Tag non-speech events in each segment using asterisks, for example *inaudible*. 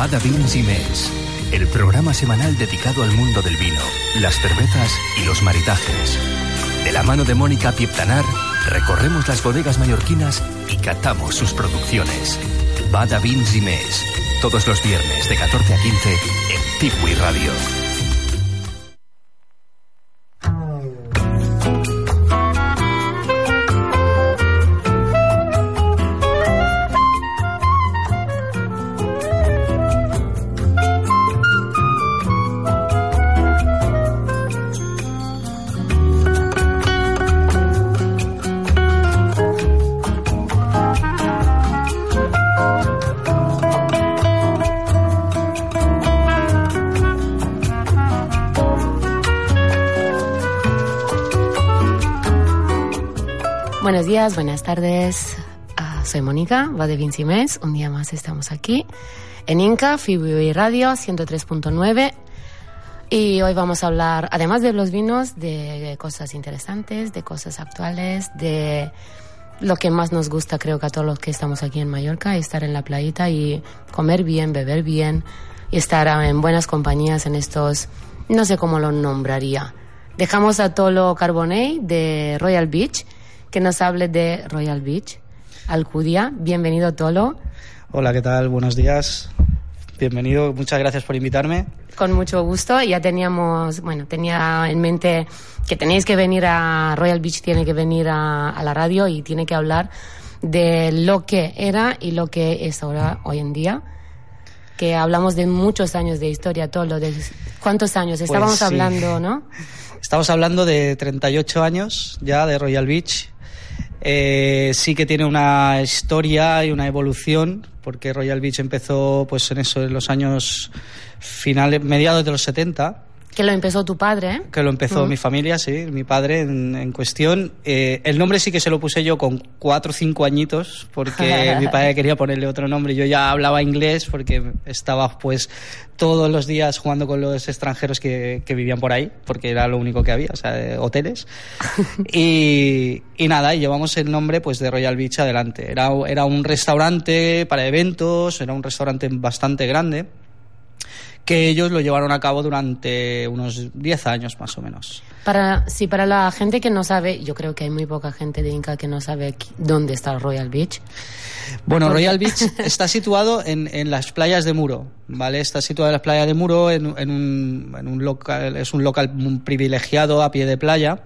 Bada Vins y Mes, el programa semanal dedicado al mundo del vino, las cervezas y los maritajes. De la mano de Mónica Pieptanar, recorremos las bodegas mallorquinas y catamos sus producciones. Bada Vins y Mes, todos los viernes de 14 a 15 en Tipui Radio. Días, buenas tardes. Ah, soy Mónica, va de Vinci Mes. Un día más estamos aquí en Inca, Fibi Radio 103.9. Y hoy vamos a hablar, además de los vinos, de cosas interesantes, de cosas actuales, de lo que más nos gusta, creo que a todos los que estamos aquí en Mallorca, estar en la playita y comer bien, beber bien y estar en buenas compañías en estos, no sé cómo lo nombraría. Dejamos a Tolo Carbonell de Royal Beach que nos hable de Royal Beach, Alcudia. Bienvenido, Tolo. Hola, ¿qué tal? Buenos días. Bienvenido, muchas gracias por invitarme. Con mucho gusto. Ya teníamos, bueno, tenía en mente que tenéis que venir a Royal Beach, tiene que venir a, a la radio y tiene que hablar de lo que era y lo que es ahora, hoy en día. Que hablamos de muchos años de historia, Tolo. De, ¿Cuántos años? Estábamos Pues sí. hablando, ¿no? Estamos hablando de 38 años ya de Royal Beach. Eh, sí que tiene una historia y una evolución, porque Royal Beach empezó pues en eso, en los años finales, mediados de los 70, Que lo empezó tu padre, ¿eh? que lo empezó mi familia, sí, mi padre en, en cuestión. Eh, el nombre sí que se lo puse yo con cuatro o cinco añitos, porque *laughs* mi padre quería ponerle otro nombre. Yo ya hablaba inglés porque estaba pues todos los días jugando con los extranjeros que, que vivían por ahí, porque era lo único que había, o sea, de hoteles. *laughs* y, y nada, y llevamos el nombre pues de Royal Beach adelante. Era, era un restaurante para eventos, era un restaurante bastante grande que ellos lo llevaron a cabo durante unos 10 años más o menos. Para, sí, para la gente que no sabe, yo creo que hay muy poca gente de Inca que no sabe qui- dónde está Royal Beach. Bueno, Porque- Royal Beach *laughs* está situado en, en las playas de Muro, ¿vale? Está situado en las playas de Muro, en, en un, en un local, es un local privilegiado a pie de playa.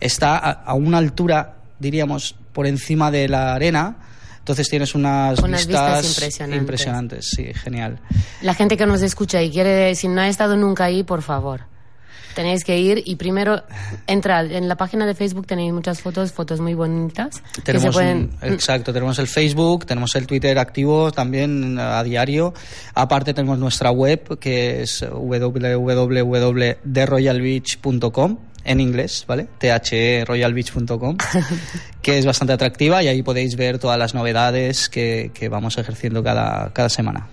Está a, a una altura, diríamos, por encima de la arena. Entonces tienes unas, Unas vistas vistas, impresionantes. impresionantes, sí, genial. La gente que nos escucha y quiere, si no ha estado nunca ahí, por favor. Tenéis que ir y primero entrar en la página de Facebook tenéis muchas fotos, fotos muy bonitas que se Tenemos pueden un- exacto, tenemos el Facebook, tenemos el Twitter activo también a diario. Aparte tenemos nuestra web que es www.theroyalbeach.com en inglés, ¿vale? Theroyalbeach.com, *laughs* que es bastante atractiva y ahí podéis ver todas las novedades que, que vamos ejerciendo cada, cada semana.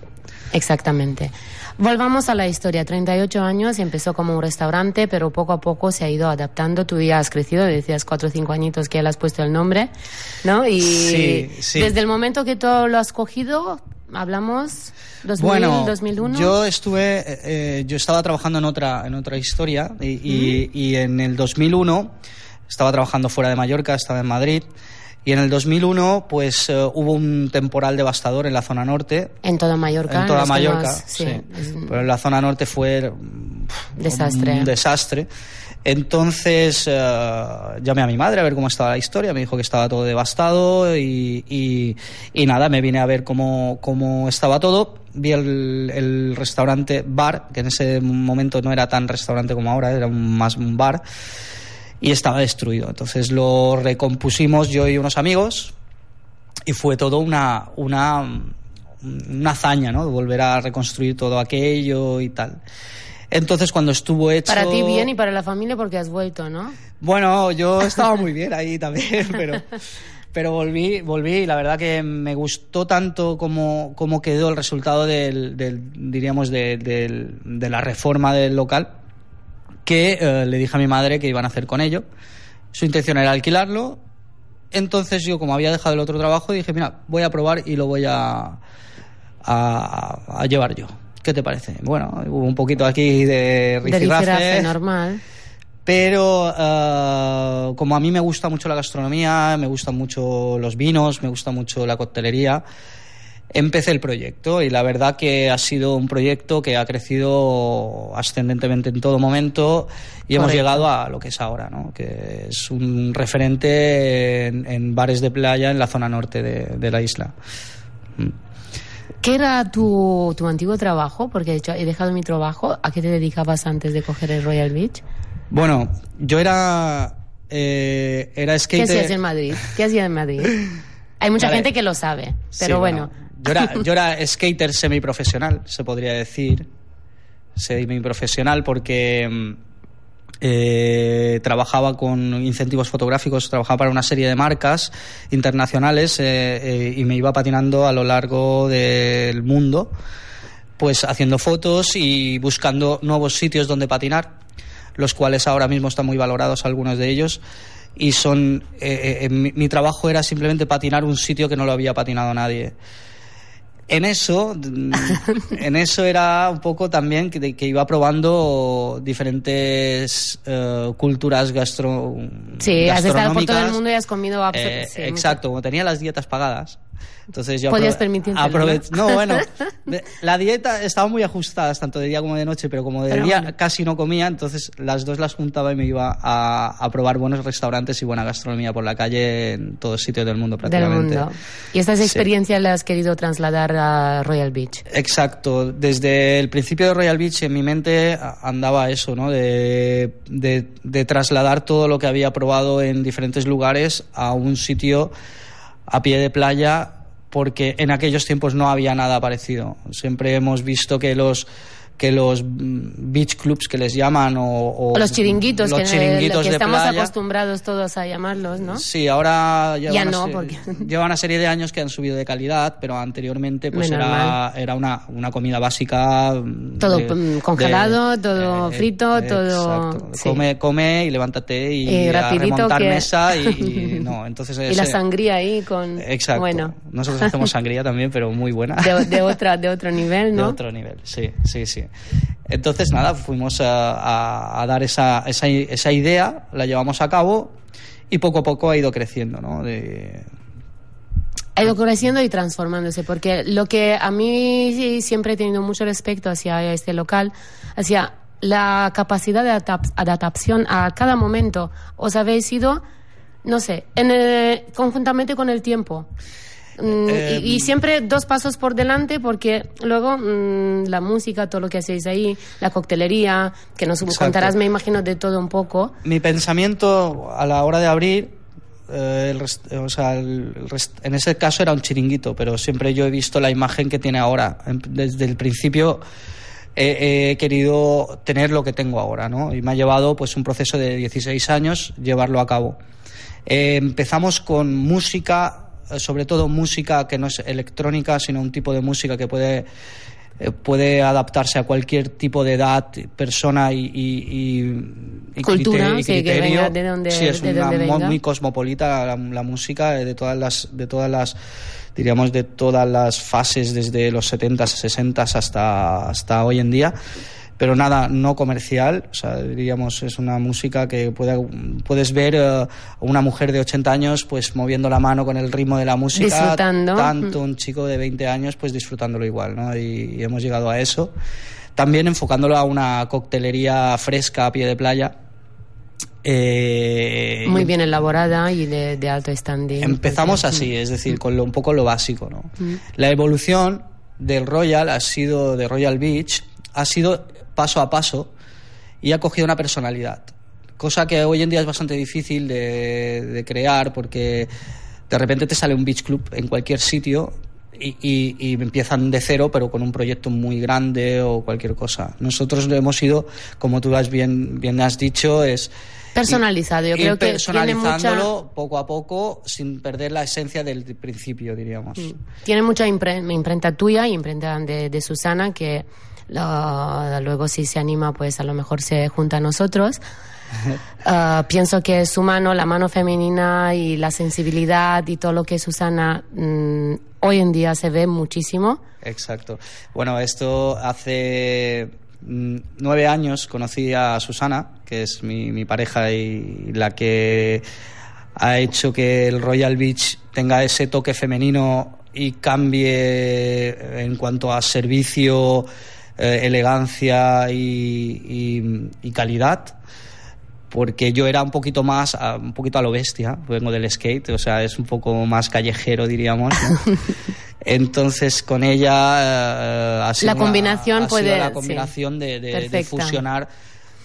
Exactamente. Volvamos a la historia. 38 años, empezó como un restaurante, pero poco a poco se ha ido adaptando. Tú ya has crecido, decías 4 o 5 añitos que ya le has puesto el nombre, ¿no? Y Sí, sí. desde el momento que tú lo has cogido, hablamos 2000, bueno, 2001. yo estuve, eh, eh, yo estaba trabajando en otra, en otra historia y, y- y en el 2001 estaba trabajando fuera de Mallorca, estaba en Madrid y en el 2001 pues eh, hubo un temporal devastador en la zona norte. En toda Mallorca. En toda Mallorca, más- sí. es- Pero en la zona norte fue mm, Desastre. un desastre. Entonces eh, llamé a mi madre a ver cómo estaba la historia, me dijo que estaba todo devastado y, y- nada, me vine a ver cómo, estaba todo. Vi el, el restaurante bar, que en ese momento no era tan restaurante como ahora, era un- más un bar, y estaba destruido. Entonces lo recompusimos yo y unos amigos y fue todo una, una, una hazaña, ¿no? Volver a reconstruir todo aquello y tal. Entonces, cuando estuvo hecho... Para ti bien y para la familia porque has vuelto, ¿no? Bueno, yo *laughs* estaba muy bien ahí también, pero, pero volví, volví y la verdad que me gustó tanto como, como quedó el resultado del, del diríamos, de, del- de la reforma del local, que eh, le dije a mi madre que iban a hacer con ello. Su intención era alquilarlo. Entonces yo, como había dejado el otro trabajo, dije, mira, voy a probar y lo voy a, a, a llevar yo. ¿Qué te parece? Bueno, hubo un poquito aquí de De rifirrafe. normal. Pero eh, como a mí me gusta mucho la gastronomía, me gustan mucho los vinos, me gusta mucho la coctelería, empecé el proyecto y la verdad que ha sido un proyecto que ha crecido ascendentemente en todo momento y hemos llegado a lo que es ahora, ¿no? que es un referente en, en bares de playa en la zona norte de, de la isla. Mm. ¿Qué era tu, tu antiguo trabajo? Porque he, dejado mi trabajo. ¿A qué te dedicabas antes de coger el Royal Beach? Bueno, yo era, eh, era ¿Qué skater. hacías en Madrid? ¿Qué hacías en Madrid? Hay mucha Vale. gente que lo sabe, pero Sí, bueno. Yo era, yo era skater semiprofesional, se podría decir. Semiprofesional porque mm, eh, trabajaba con incentivos fotográficos, trabajaba para una serie de marcas internacionales eh, eh, y me iba patinando a lo largo del mundo, pues haciendo fotos y buscando nuevos sitios donde patinar, los cuales ahora mismo están muy valorados algunos de ellos. Y son. eh, eh, mi, mi trabajo era simplemente patinar un sitio que no lo había patinado nadie. En eso, mm, en eso era un poco también que, iba probando diferentes eh, culturas gastro, Sí, has estado por todo el gastronómicas. mundo y has comido Eh, sí, exacto, como tenía las dietas pagadas. Entonces yo Podías aprove- ¿no? ¿no? bueno, *laughs* la dieta estaba muy ajustada, tanto de día como de noche, pero como de Pero día bueno. casi no comía, entonces las dos las juntaba y me iba a, a probar buenos restaurantes y buena gastronomía por la calle en todos sitios del mundo del prácticamente. mundo. Y estas Sí. experiencias las has querido trasladar a Royal Beach. Exacto. Desde el principio de Royal Beach en mi mente andaba eso, ¿no? De, de- de trasladar todo lo que había probado en diferentes lugares a un sitio a pie de playa porque en aquellos tiempos no había nada parecido. Siempre hemos visto que los que los beach clubs que les llaman o, los chiringuitos, los que, chiringuitos que de estamos playa, acostumbrados todos a llamarlos, ¿no? Sí, ahora lleva, Ya una no, se- porque- *laughs* lleva una serie de años que han subido de calidad, pero anteriormente pues Menos era, mal. era una, una comida básica. mm, Todo, congelado, todo frito, todo- exacto. sí. Come, come y levántate y, Y a remontar que- mesa y, y *laughs* no, entonces Y la sangría ahí con... Exacto. Bueno, Nosotros hacemos sangría también, pero muy buena. de, de otra, de otro nivel, *laughs* De ¿no? otro nivel, sí, sí, sí. Entonces, nada, fuimos a, a- a dar esa, esa, esa idea, la llevamos a cabo y poco a poco ha ido creciendo, ¿no? De, ha ido creciendo y transformándose, porque lo que a mí siempre he tenido mucho respeto hacia este local, hacia la capacidad de adap- adaptación a cada momento. Os habéis ido, no sé, en el- conjuntamente con el tiempo. Mm, Eh, y, y siempre dos pasos por delante porque luego mm, la música, todo lo que hacéis ahí, la coctelería, que nos Exacto. contarás, me imagino, de todo un poco. Mi pensamiento a la hora de abrir, eh, el rest- o sea, el- el rest- en ese caso era un chiringuito, pero siempre yo he visto la imagen que tiene ahora. Em- Desde el principio he, he querido tener lo que tengo ahora, ¿no? Y me ha llevado pues un proceso de 16 años llevarlo a cabo. Eh, empezamos con música, sobre todo música que no es electrónica, sino un tipo de música que puede eh, puede adaptarse a cualquier tipo de edad, persona y, y- y- y Cultura, criterio- y sí, que venga de donde- Sí, es de una donde mo- venga. muy cosmopolita la, la música eh, de todas las de todas las diríamos de todas las fases desde los 70s, 60s hasta hasta hoy en día. Pero nada, no comercial, o sea, diríamos, es una música que puede, puedes ver eh, a una mujer de 80 años pues moviendo la mano con el ritmo de la música, Disfrutando. tanto un chico de 20 años pues disfrutándolo igual, ¿no? Y, y hemos llegado a eso. También enfocándolo a una coctelería fresca a pie de playa. Eh, Muy bien elaborada y de, de alto standing. Empezamos así, es decir, con lo- un poco lo básico, ¿no? La evolución del Royal ha sido de Royal Beach ha sido paso a paso y ha cogido una personalidad, cosa que hoy en día es bastante difícil de, de crear porque de repente te sale un beach club en cualquier sitio y, y- y empiezan de cero, pero con un proyecto muy grande o cualquier cosa. Nosotros hemos ido, como tú has bien, bien has dicho, es Personalizado, yo ir creo que personalizándolo mucha- poco a poco sin perder la esencia del principio, diríamos. Tiene mucha impre- imprenta tuya y imprenta de, de Susana que lo- luego si se anima pues a lo mejor se junta a nosotros. *laughs* Ah, pienso que su mano, la mano femenina y la sensibilidad y todo lo que Susana mm, hoy en día se ve muchísimo. Exacto. Bueno, esto hace mm, nueve años conocí a Susana, que es mi, mi pareja y la que ha hecho que el Royal Beach tenga ese toque femenino y cambie en cuanto a servicio, eh, elegancia y, y- y calidad porque yo era un poquito más, un poquito a lo bestia, vengo del skate, o sea, es un poco más callejero, diríamos. ¿no? *laughs* Entonces, con ella eh, ha sido La una- combinación sido puede- la sí. combinación de, de- de Perfecta. fusionar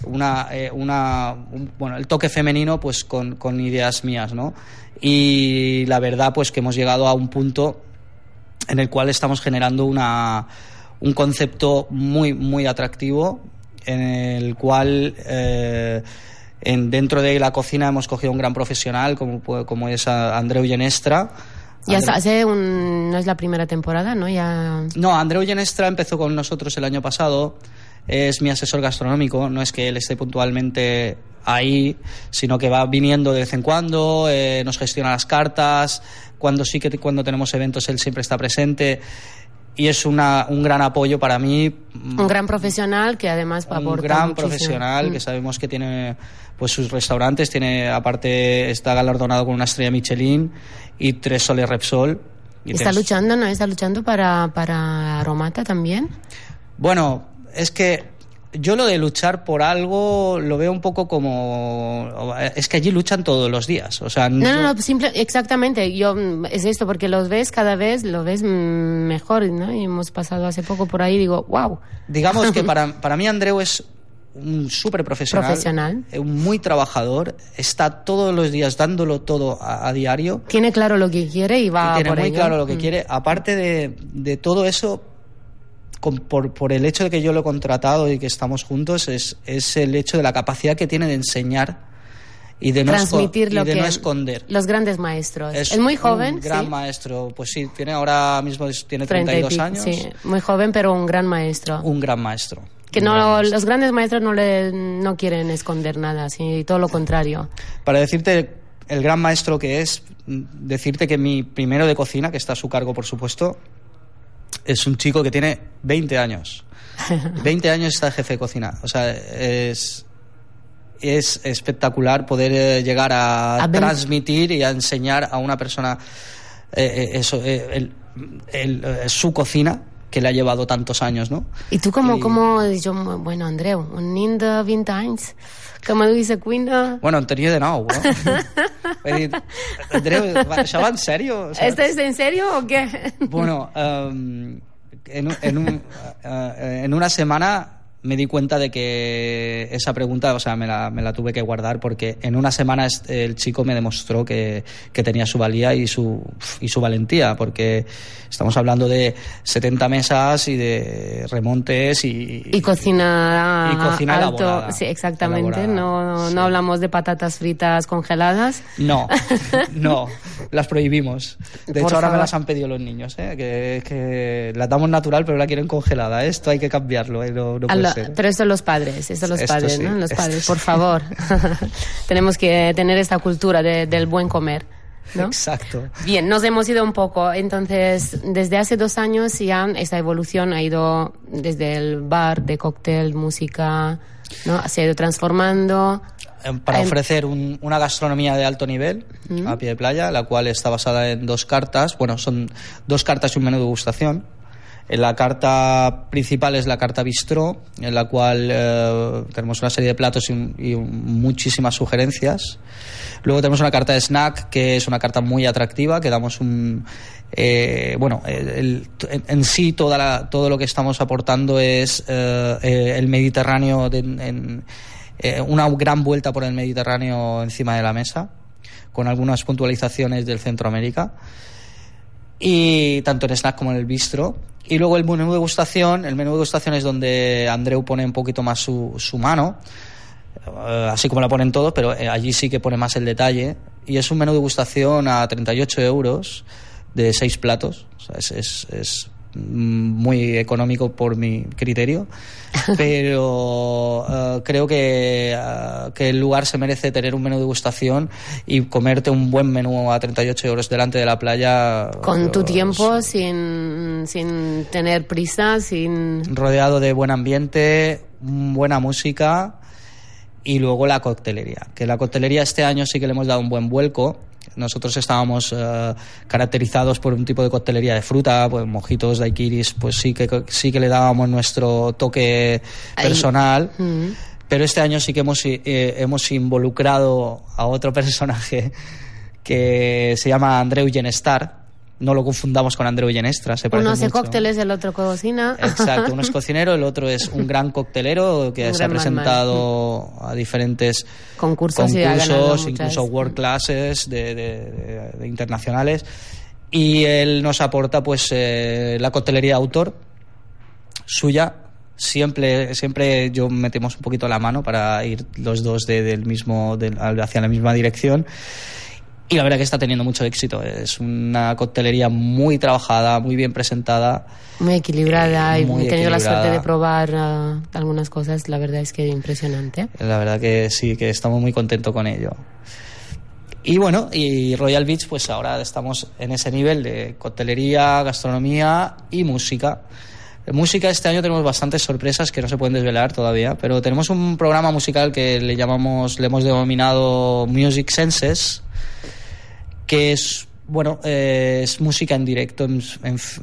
una, eh, una un- bueno, el toque femenino pues con, con ideas mías, ¿no? Y la verdad pues que hemos llegado a un punto en el cual estamos generando una, un concepto muy, muy atractivo, en el cual eh, en, dentro de la cocina hemos cogido un gran profesional como, como es Andreu Genestra. Ya Andreu- hace un, no es la primera temporada, ¿no? Ya no, Andreu Genestra empezó con nosotros el año pasado. Es mi asesor gastronómico. No es que él esté puntualmente ahí, sino que va viniendo de vez en cuando, eh, nos gestiona las cartas. Cuando sí que cuando tenemos eventos él siempre está presente y es una, un gran apoyo para mí. un gran profesional que además un aporta gran muchísimo. profesional Mm. que sabemos que tiene pues sus restaurantes tiene aparte está galardonado con una estrella Michelin y tres soles Repsol Y Está luchando, ¿no? Está luchando para, para Aromata también. Bueno, es que yo lo de luchar por algo lo veo un poco como... Es que allí luchan todos los días. O sea, No, no, no, simple, exactamente. Yo es esto porque los ves cada vez, lo ves mejor, ¿no? Y hemos pasado hace poco por ahí digo, wow. Digamos que *laughs* para, para mí Andreu es un súper profesional, Profesional. eh, muy trabajador, está todos los días dándolo todo a, a diario Tiene claro lo que quiere y va y tiene por muy ello. claro lo que Mm. quiere. Aparte de, de todo eso, con- por, por el hecho de que yo lo he contratado y que estamos juntos, es, es el hecho de la capacidad que tiene de enseñar y de no, Transmitir y lo de que no esconder. los grandes maestros. Es, muy joven, Un gran sí. maestro. Pues sí, tiene ahora mismo es- tiene 30 y 32 pico, años. Sí, muy joven, pero un gran maestro. Un gran maestro. que no, gran maestro. los grandes maestros no le no quieren esconder nada, sí, todo lo contrario. Para decirte el gran maestro que es, decirte que mi primero de cocina, que está a su cargo, por supuesto, es un chico que tiene 20 años. *laughs* 20 años está jefe de cocina. O sea, es, es espectacular poder eh, llegar a, transmitir y a enseñar a una persona eh, eh, eso, eh, el- el, eh, su cocina, que le ha llevado tantos años, ¿no? I tu com, I- com jo, bueno, Andreu, un nin de 20 anys que cuina... Bueno, en tenia de nou, no? *laughs* Vull dir, Andreu, això va en sèrio? ¿Esto es en serio o qué? Bueno, em, en, en, un- eh, en una semana me di cuenta de que esa pregunta, o sea, me la, me la tuve que guardar porque en una semana el chico me demostró que, que tenía su valía y su, y su valentía, porque estamos hablando de 70 mesas y de remontes y... Y cocina, Y cocina alto, elaborada, sí, exactamente. elaborada, no, no, sí. no hablamos de patatas fritas congeladas. No, *laughs* no, las prohibimos. De Por hecho, ahora me favor. las han pedido los niños, ¿eh? que, que las damos natural, pero la quieren congelada. Esto hay que cambiarlo, ¿eh? no, no lo- pero esto los padres, esto los Esto padres, sí, ¿no? Los padres, por favor. *laughs* Tenemos que tener esta cultura de- del buen comer, ¿no? Exacto. Bien, nos hemos ido un poco. Entonces, desde hace dos años ya esta evolución ha ido desde el bar de cóctel, música, ¿no? Se ha ido transformando. Eh, Para ofrecer un- una gastronomía de alto nivel Mm. a pie de playa, la cual está basada en dos cartas. Bueno, son dos cartas y un menú de degustación. La carta principal es la carta bistró, en la cual eh, tenemos una serie de platos y, muchísimas sugerencias. Luego tenemos una carta de snack, que es una carta muy atractiva, que damos un... eh, bueno, en, sí toda la- todo lo que estamos aportando es eh, eh, el Mediterráneo, en- eh, una gran vuelta por el Mediterráneo encima de la mesa con algunas puntualizaciones del Centroamérica. Y tanto en snack como en el bistro. Y luego el menú de degustación. El menú de degustación es donde Andreu pone un poquito más su, mano. eh, así como la ponen todos, pero eh, allí sí que pone más el detalle. Y es un menú de degustación a 38 euros de seis platos. O sea, es, es, muy económico por mi criterio, *laughs* pero eh, creo que, eh, que el lugar se merece tener un menú de degustación y comerte un buen menú a 38 euros delante de la playa. Con tu eh, tiempo, sin, sin tener prisa, sin... rodeado de buen ambiente, buena música y luego la coctelería. Que la coctelería este año sí que le hemos dado un buen vuelco. Nosotros estábamos eh, caracterizados por un tipo de coctelería de fruta, pues mojitos, daiquiris, pues sí que sí que le dábamos nuestro toque personal. Mm. Pero este año sí que hemos, eh, hemos involucrado a otro *laughs* personaje que se llama Andreu Genestar. No lo confundamos con Andreu Genestra. Se Uno hace mucho. cócteles, el otro cocina. Exacto, uno es *laughs* cocinero, el otro es un gran coctelero que Un se ha presentado a diferentes Concursos concursos, incluso world classes de, de- de- de internacionales. Y él nos aporta pues eh, la coctelería autor suya. Siempre, siempre yo metemos un poquito la mano para ir los dos de- del mismo, hacia la misma dirección. Y la verdad que está teniendo mucho éxito. Es una coctelería muy trabajada, muy bien presentada. Muy equilibrada Eh, y muy he tenido la suerte de probar ah, algunas cosas. La verdad es que impresionante. La verdad que sí, que estamos muy contentos con ello. Y bueno, y Royal Beach, pues ahora estamos en ese nivel de coctelería, gastronomía y música. Música este año tenemos bastantes sorpresas que no se pueden desvelar todavía, pero tenemos un programa musical que le llamamos, le hemos denominado Music Senses, que es, bueno, eh, es música en directo en,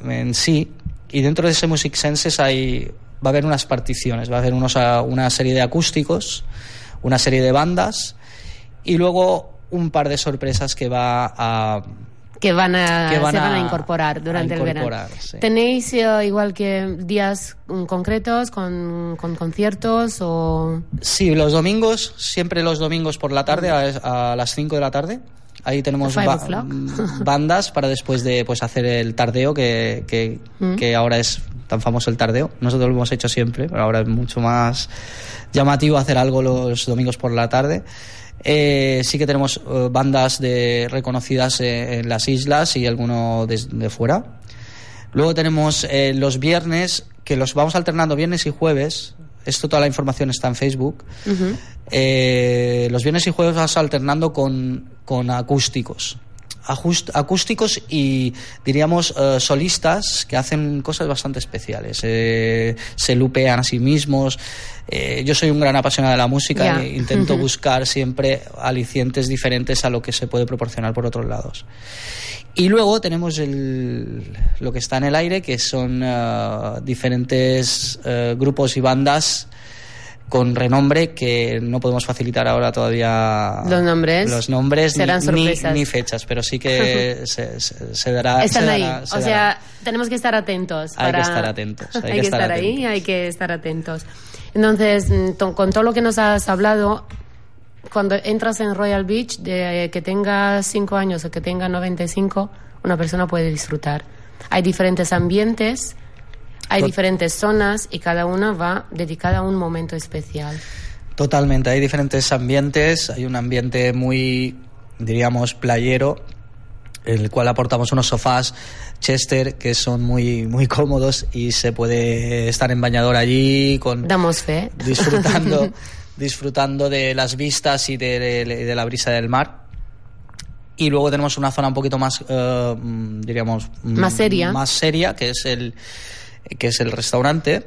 en- sí, y dentro de ese Music Senses hay, va a haber unas particiones, va a haber unos, una serie de acústicos, una serie de bandas, y luego un par de sorpresas que va a... Que van a, Que van se van a incorporar durante a el verano. sí. ¿Tenéis eh, igual que días mm, concretos con, con conciertos o...? Sí, los domingos, siempre los domingos por la tarde, a, a las 5 de la tarde. Ahí tenemos ba- mm, bandas para después de pues, hacer el tardeo, que, que, Mm. que ahora es tan famoso el tardeo. Nosotros lo hemos hecho siempre, pero ahora es mucho más llamativo hacer algo los domingos por la tarde. Eh, sí que tenemos eh, bandas de, reconocidas eh, en las islas y alguno de, de fuera. Luego tenemos los viernes, que los vamos alternando viernes y jueves. Esto, toda la información está en Facebook. Los viernes y jueves vas alternando con, con acústicos. Ajust- acústicos y diríamos eh, solistas que hacen cosas bastante especiales. Eh, se lupean a sí mismos. Eh, yo soy un gran apasionado de la música e intento buscar siempre alicientes diferentes a lo que se puede proporcionar por otros lados. Y luego tenemos el, lo que está en el aire, que son eh, diferentes grupos y bandas con renombre que no podemos facilitar ahora todavía Los nombres. los nombres ni- Serán ni, sorpresas. ni fechas, pero sí que *laughs* se, se- se dará. Están se ahí. dará- se o dará. sea, tenemos que estar atentos. Hay que estar atentos, hay *laughs* Hay, que estar estar ahí, hay que estar atentos. Entonces, mm, con todo lo que nos has hablado, cuando entras en Royal Beach, de que tenga 5 años o que tenga 95, una persona puede disfrutar. Hay diferentes ambientes, hay Tot- diferentes zonas y cada una va dedicada a un momento especial. Totalmente, hay diferentes ambientes, hay un ambiente muy, diríamos, playero, en el cual aportamos unos sofás Chester que son muy, muy cómodos y se puede estar en bañador allí con Damos fe. disfrutando, *laughs* disfrutando de las vistas y de, de- de la brisa del mar. Y luego tenemos una zona un poquito más, mm, diríamos, mm, Más seria. más seria, que es el, que es el restaurante,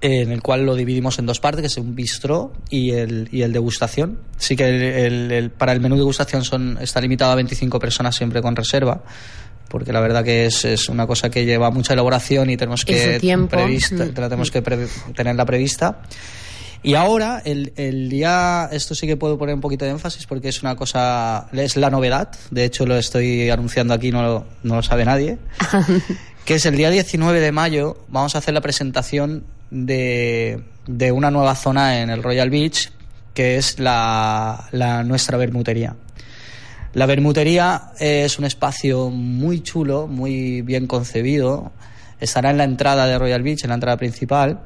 en el cual lo dividimos en dos partes, que es un bistró y el, y el degustación. Sí que el- el- el- para el menú degustación son, está limitado a 25 personas siempre con reserva, porque la verdad que es, es una cosa que lleva mucha elaboración y tenemos que prevista- Mm. tenemos que pre- tenerla prevista. Y ahora, el, el día, esto sí que puedo poner un poquito de énfasis porque es una cosa, es la novedad, de hecho lo estoy anunciando aquí, no lo, no lo sabe nadie, *laughs* que es el día 19 de mayo, vamos a hacer la presentación de, de una nueva zona en el Royal Beach, que es la, nuestra bermutería. La Bermutería es un espacio muy chulo, muy bien concebido. Estará en la entrada de Royal Beach, en la entrada principal.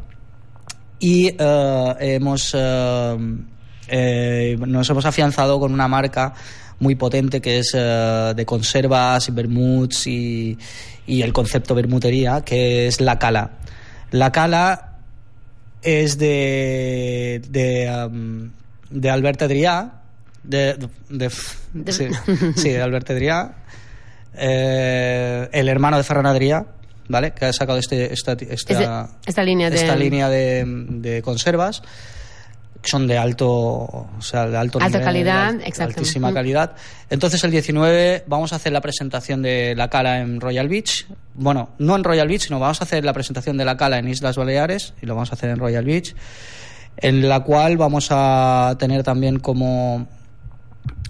Y eh, hemos, eh, eh, nos hemos afianzado con una marca muy potente que es eh, de conservas y vermuts y, y el concepto bermutería, que es La Cala. La Cala es de, de, um, de Albert Adrià, de, de, De- sí, sí, de Albert Adrià, eh, el hermano de Ferran Adrià, ¿vale? Que ha sacado este, esta, esta, esta línea de- esta línea de, de conservas son de alto, o sea, de alto Alta nivel, calidad, de exacto. altísima Mm. calidad. Entonces el 19 vamos a hacer la presentación de la cala en Royal Beach. Bueno, no en Royal Beach, sino vamos a hacer la presentación de la cala en Islas Baleares y lo vamos a hacer en Royal Beach, en la cual vamos a tener también como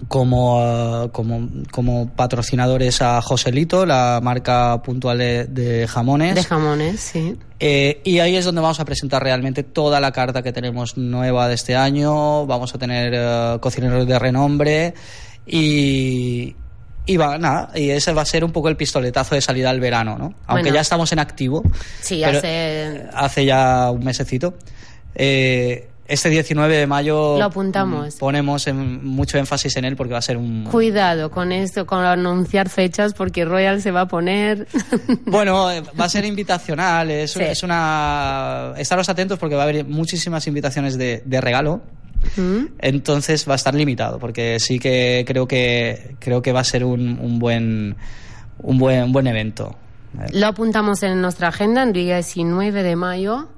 como, eh, como, como patrocinadores a Joselito, la marca puntual de, de jamones. De jamones, sí. Eh, y ahí es donde vamos a presentar realmente toda la carta que tenemos nueva de este año. Vamos a tener eh, cocineros de renombre y, y va, nada, y ese va a ser un poco el pistoletazo de salida al verano, ¿no? Aunque Bueno. ya estamos en activo. Sí, hace- hace ya un mesecito. Eh, este 19 de mayo Lo apuntamos. mm, ponemos en- mucho énfasis en él porque va a ser un, Cuidado con esto, con anunciar fechas, porque Royal se va a poner. *laughs* Bueno, va a ser invitacional, es, Sí. es una... Estaros atentos porque va a haber muchísimas invitaciones de, de regalo, ¿Mm? entonces va a estar limitado, porque sí que creo que, creo que va a ser un, un buen, un, buen, un buen evento. Lo apuntamos en nuestra agenda, el día 19 de mayo.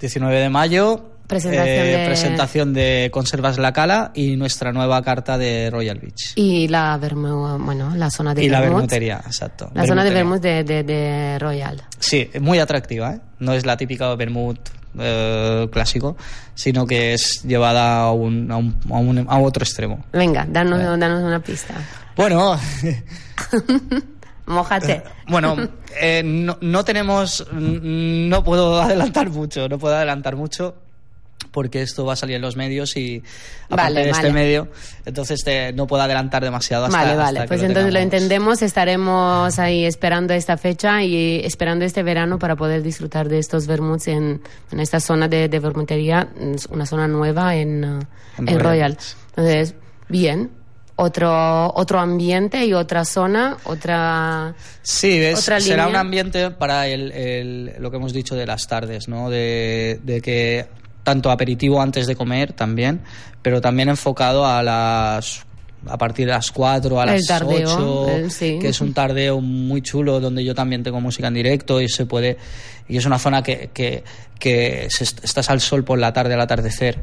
19 de mayo, Presentación eh, de- presentación de Conservas La Cala y nuestra nueva carta de Royal Beach. Y la vermu, bueno, la zona de Y la vermut. bermutería, exacto. La zona de vermut de, de, de Royal. Sí, muy atractiva, ¿eh? No es la típica vermut eh, clásico, sino que es llevada a, un, a, un- a un- a otro extremo. Venga, danos, danos una pista. Bueno, *laughs* Mójate. bueno, eh, no, no tenemos, no puedo *laughs* adelantar mucho, no puedo adelantar mucho porque esto va a salir en los medios y aparte Vale, de este vale. medio, entonces te- no puedo adelantar demasiado hasta, Vale, vale. Pues lo entonces lo tengamos. entendemos. Estaremos ahí esperando esta fecha y esperando este verano para poder disfrutar de estos vermuts en, en esta zona de, de vermutería, es una zona nueva en, En en Royal. Entonces, bien. Otro, otro ambiente y otra zona, otra... Sí, ves, Otra será línea. un ambiente para el, el- lo que hemos dicho de las tardes, ¿no? De, de que tanto aperitivo antes de comer también, pero también enfocado a las a partir de las 4 a las tardeo, 8, el- sí. que es un tardeo muy chulo donde yo también tengo música en directo y se puede y es una zona que, que, que se estás al sol por la tarde al atardecer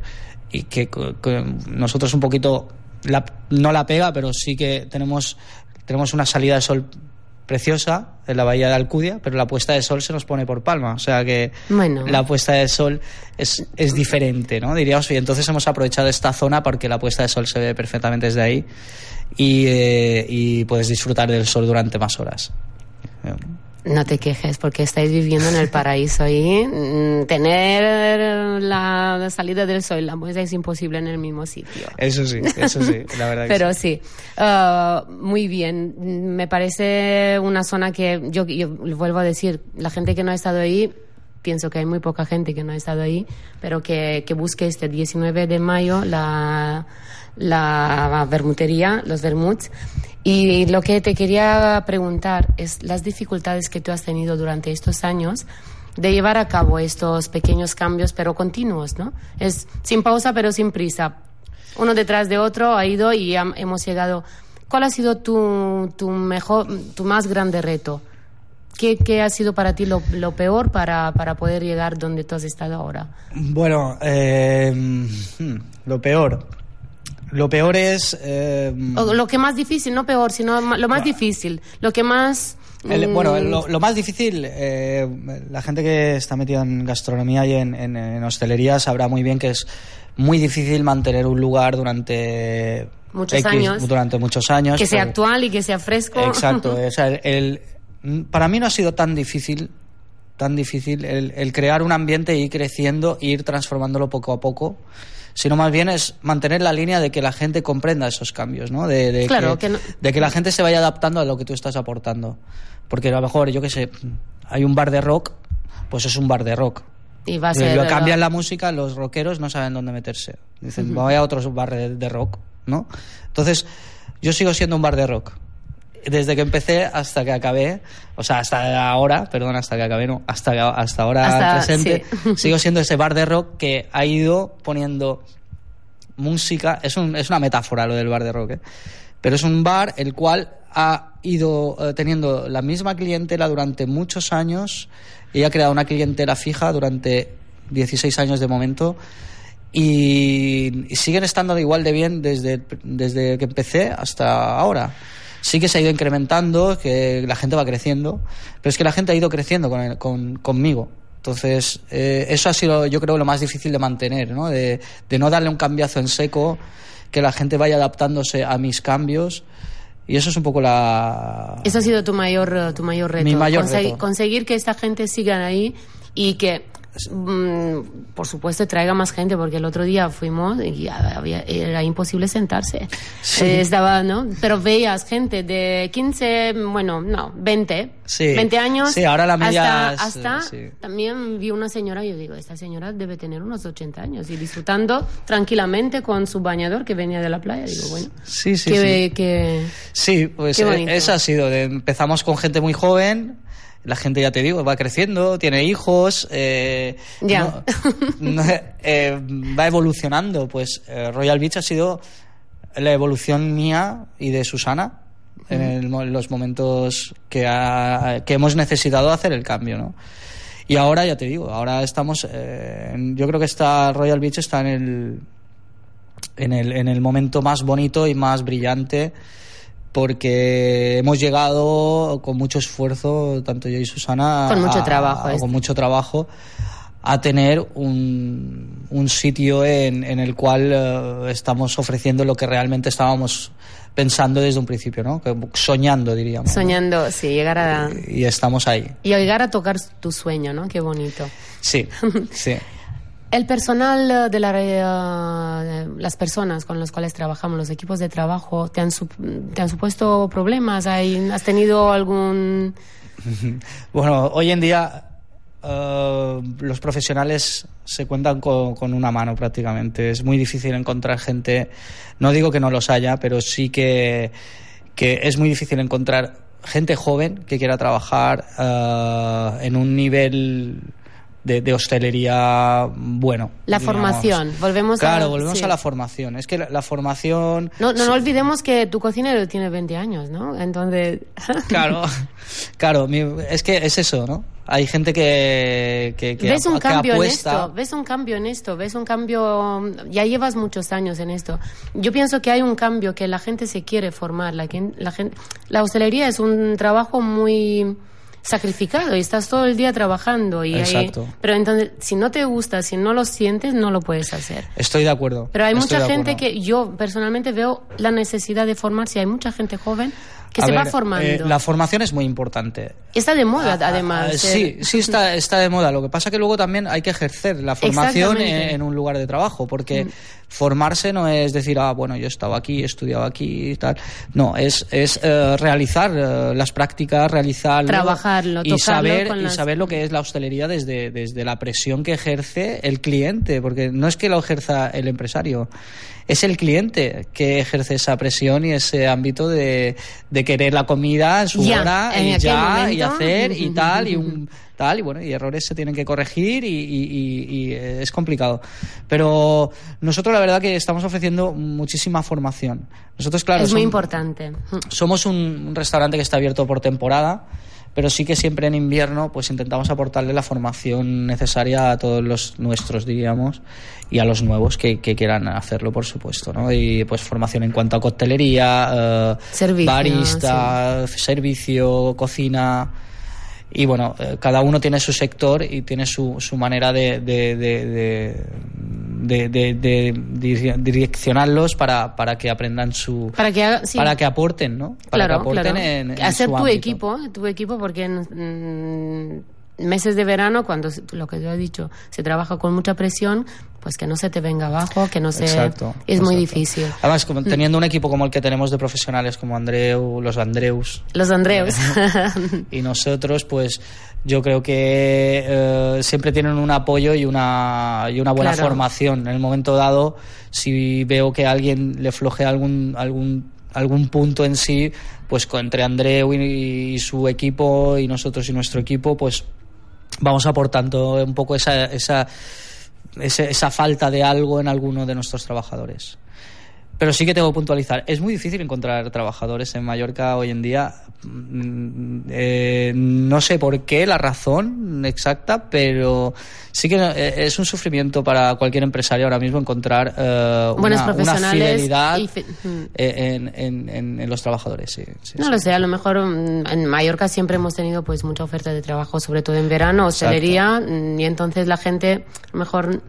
y que, que nosotros un poquito la- no la pega pero sí que tenemos tenemos una salida de sol preciosa en la bahía de Alcudia, pero la puesta de sol se nos pone por palma. O sea que Bueno. la puesta de sol es, es diferente, ¿no? Diríamos, y entonces hemos aprovechado esta zona porque la puesta de sol se ve perfectamente desde ahí y, eh, y puedes disfrutar del sol durante más horas. No te quejes porque estáis viviendo en el paraíso ahí. Mm, Tener la, salida del sol y la muestra es imposible en el mismo sitio. Eso sí, eso sí, *laughs* la verdad que Pero sí. sí, Ah, muy bien. Me parece una zona que yo, yo vuelvo a decir, la gente que no ha estado ahí, pienso que hay muy poca gente que no ha estado ahí, pero que, que busque este 19 de mayo la, la vermutería, los vermuts. Y lo que te quería preguntar es las dificultades que tú has tenido durante estos años de llevar a cabo estos pequeños cambios, pero continuos, ¿no? Es sin pausa, pero sin prisa uno detrás de otro ha ido y ham- hemos llegado. ¿Cuál ha sido tu, tu mejor, tu más grande reto? ¿Qué, qué ha sido para ti lo, lo peor para, para poder llegar donde tú has estado ahora? Bueno, eh, hmm, lo peor. Lo peor es... eh, O lo que más difícil, no peor, sino lo más difícil, lo que más... El- mm, bueno, lo, lo más difícil, eh, la gente que está metida en gastronomía y en, en- en hostelería sabrá muy bien que es muy difícil mantener un lugar durante Muchos años. durante muchos años. que sea actual y que sea fresco. Exacto. *laughs* o sea, el- para mí no ha sido tan difícil, tan difícil el, el crear un ambiente e ir creciendo e ir transformándolo poco a poco, sino más bien es mantener la línea de que la gente comprenda esos cambios, ¿no? De, de Claro, que, que no- de que la gente se vaya adaptando a lo que tú estás aportando. Porque a lo mejor, yo qué sé, hay un bar de rock, pues es un bar de rock. Y va a ser... lo cambian la música, los rockeros no saben dónde meterse. Dicen, voy a otro bar de, de rock, ¿no? Entonces, yo sigo siendo un bar de rock. Desde que empecé hasta que acabé, o sea, hasta ahora, perdón, hasta que acabé, no, hasta, hasta ahora Hasta- presente, sí. sigo *laughs* siendo ese bar de rock que ha ido poniendo música, es, un- es una metáfora lo del bar de rock, ¿eh? pero es un bar el cual ha ido eh, teniendo la misma clientela durante muchos años y ha creado una clientela fija durante 16 años de momento y, y siguen estando igual de bien desde, desde que empecé hasta ahora. Sí que se ha ido incrementando, que la gente va creciendo, pero es que la gente ha ido creciendo con, el- con- conmigo. Entonces, eh, eso ha sido, yo creo, lo más difícil de mantener, ¿no? De, de no darle un cambiazo en seco, que la gente vaya adaptándose a mis cambios. Y eso es un poco la... Ese ha sido tu mayor, tu mayor reto. Mi mayor Consegui- reto. Conseguir que esta gente siga ahí y que, por supuesto, traiga más gente, porque el otro día fuimos y había- era imposible sentarse. Sí. Eh, estaba, ¿no? Pero veías gente de 15, bueno, no, 20. Sí. 20 años. Sí, ahora la media hasta, es, hasta eh, sí. también vi una señora y yo digo, esta señora debe tener unos 80 años y disfrutando tranquilamente con su bañador que venía de la playa. Digo, bueno, Sí, sí, que, sí. que- Sí, pues eh, eso ha sido. de- empezamos con gente muy joven, la gente, ya te digo, va creciendo, tiene hijos, eh, Ya. no- no, *laughs* eh, va evolucionando. Pues eh, Royal Beach ha sido la evolución mía y de Susana en el los momentos que, ha- que hemos necesitado hacer el cambio, ¿no? Y ahora, ya te digo, ahora estamos, eh, en- yo creo que está Royal Beach está en el, en el, en el momento más bonito y más brillante porque hemos llegado con mucho esfuerzo, tanto yo y Susana, Con mucho a- trabajo, a- este. con mucho trabajo, a tener un, un sitio en, en el cual eh, estamos ofreciendo lo que realmente estábamos pensando desde un principio, ¿no? Soñando, diríamos. ¿no? soñando, sí, llegar a... Y estamos ahí. Y llegar a tocar tu sueño, ¿no? Qué bonito. Sí, *laughs* sí. El personal eh, de la, eh, las personas con las cuales trabajamos, los equipos de trabajo, ¿te han, te han supuesto problemas? ¿Hay- ¿Has tenido algún...? *laughs* Bueno, hoy en día los profesionales se cuentan con, una mano prácticamente. Es muy difícil encontrar gente, no digo que no los haya, pero sí que, es muy difícil encontrar gente joven que quiera trabajar en un nivel de, de hostelería bueno. La digamos. formación, volvemos a- Claro, volvemos sí. a la formación. Es que la, la formación... No, no, no olvidemos que tu cocinero tiene 20 años, ¿no? Entonces... *laughs* Claro, claro, es que es eso, ¿no? Hay gente que, que, que ves un que cambio en esto, ves un cambio en esto, ves un cambio, ya llevas muchos años en esto. Yo pienso que hay un cambio que la gente se quiere formar, la, la gente, la hostelería es un trabajo muy sacrificado y estás todo el día trabajando y ahí- Exacto. pero entonces si no te gusta, si no lo sientes, no lo puedes hacer. Estoy de acuerdo. Pero hay estoy mucha gente que yo personalmente veo la necesidad de formarse, hay mucha gente joven que A se va ver, formando. eh, la formación es muy importante. Está de moda, Ah, además. ah, eh. sí, sí está, está de moda. Lo que pasa que luego también hay que ejercer la formación en, un lugar de trabajo, porque formarse no es decir, ah, bueno, yo he estado aquí, he estudiado aquí y tal. No, es, es eh, realizar eh, las prácticas, realizarlo. Trabajarlo, y saber, con y saber lo que es la hostelería desde, desde la presión que ejerce el cliente, porque no es que lo ejerza el empresario, es el cliente que ejerce esa presión y ese ámbito de, de querer la comida en su Ya, hora en y ya y hacer y tal y un tal y bueno y errores se tienen que corregir y, y- y- y, eh, es complicado. Pero nosotros la verdad que estamos ofreciendo muchísima formación. Nosotros claro es muy importante. somos un, un restaurante que está abierto por temporada, pero sí que siempre en invierno pues intentamos aportarle la formación necesaria a todos los nuestros, diríamos, y a los nuevos que, que quieran hacerlo, por supuesto, ¿no? Y pues formación en cuanto a coctelería, eh, Servicio, barista, servicio, cocina. Y bueno, eh, cada uno tiene su sector y tiene su, su manera de, de, de, de- de- de- de dir- direccionarlos para, para que aprendan su, Para que haga- sí. para que aporten, ¿no? Para claro, que aporten claro. en, en Hacer su tu ámbito. equipo, tu equipo, porque mm, meses de verano, cuando lo que yo he dicho, se trabaja con mucha presión, pues que no se te venga abajo, que no se... Exacto, es muy difícil. Además, como teniendo un equipo como el que tenemos de profesionales como Andreu, los Andreus Los Andreus. *laughs* *laughs* y nosotros, pues yo creo que eh, siempre tienen un apoyo y una, y una buena Claro. formación. En el momento dado, si veo que a alguien le flojea algún, algún, algún punto en sí, pues entre Andreu y, y su equipo y nosotros y nuestro equipo, pues vamos aportando un poco esa, esa, ese- esa falta de algo en alguno de nuestros trabajadores. Pero sí que tengo que puntualizar, es muy difícil encontrar trabajadores en Mallorca hoy en día. Mm, eh, no sé por qué, la razón exacta, pero sí que eh, es un sufrimiento para cualquier empresario ahora mismo encontrar eh, una, fidelidad y fi- mm. eh, en, en- en- en los trabajadores. Sí, sí, No sí. lo sé, a lo mejor mm, en Mallorca siempre hemos tenido pues mucha oferta de trabajo, sobre todo en verano, hostelería, y entonces la gente a lo mejor...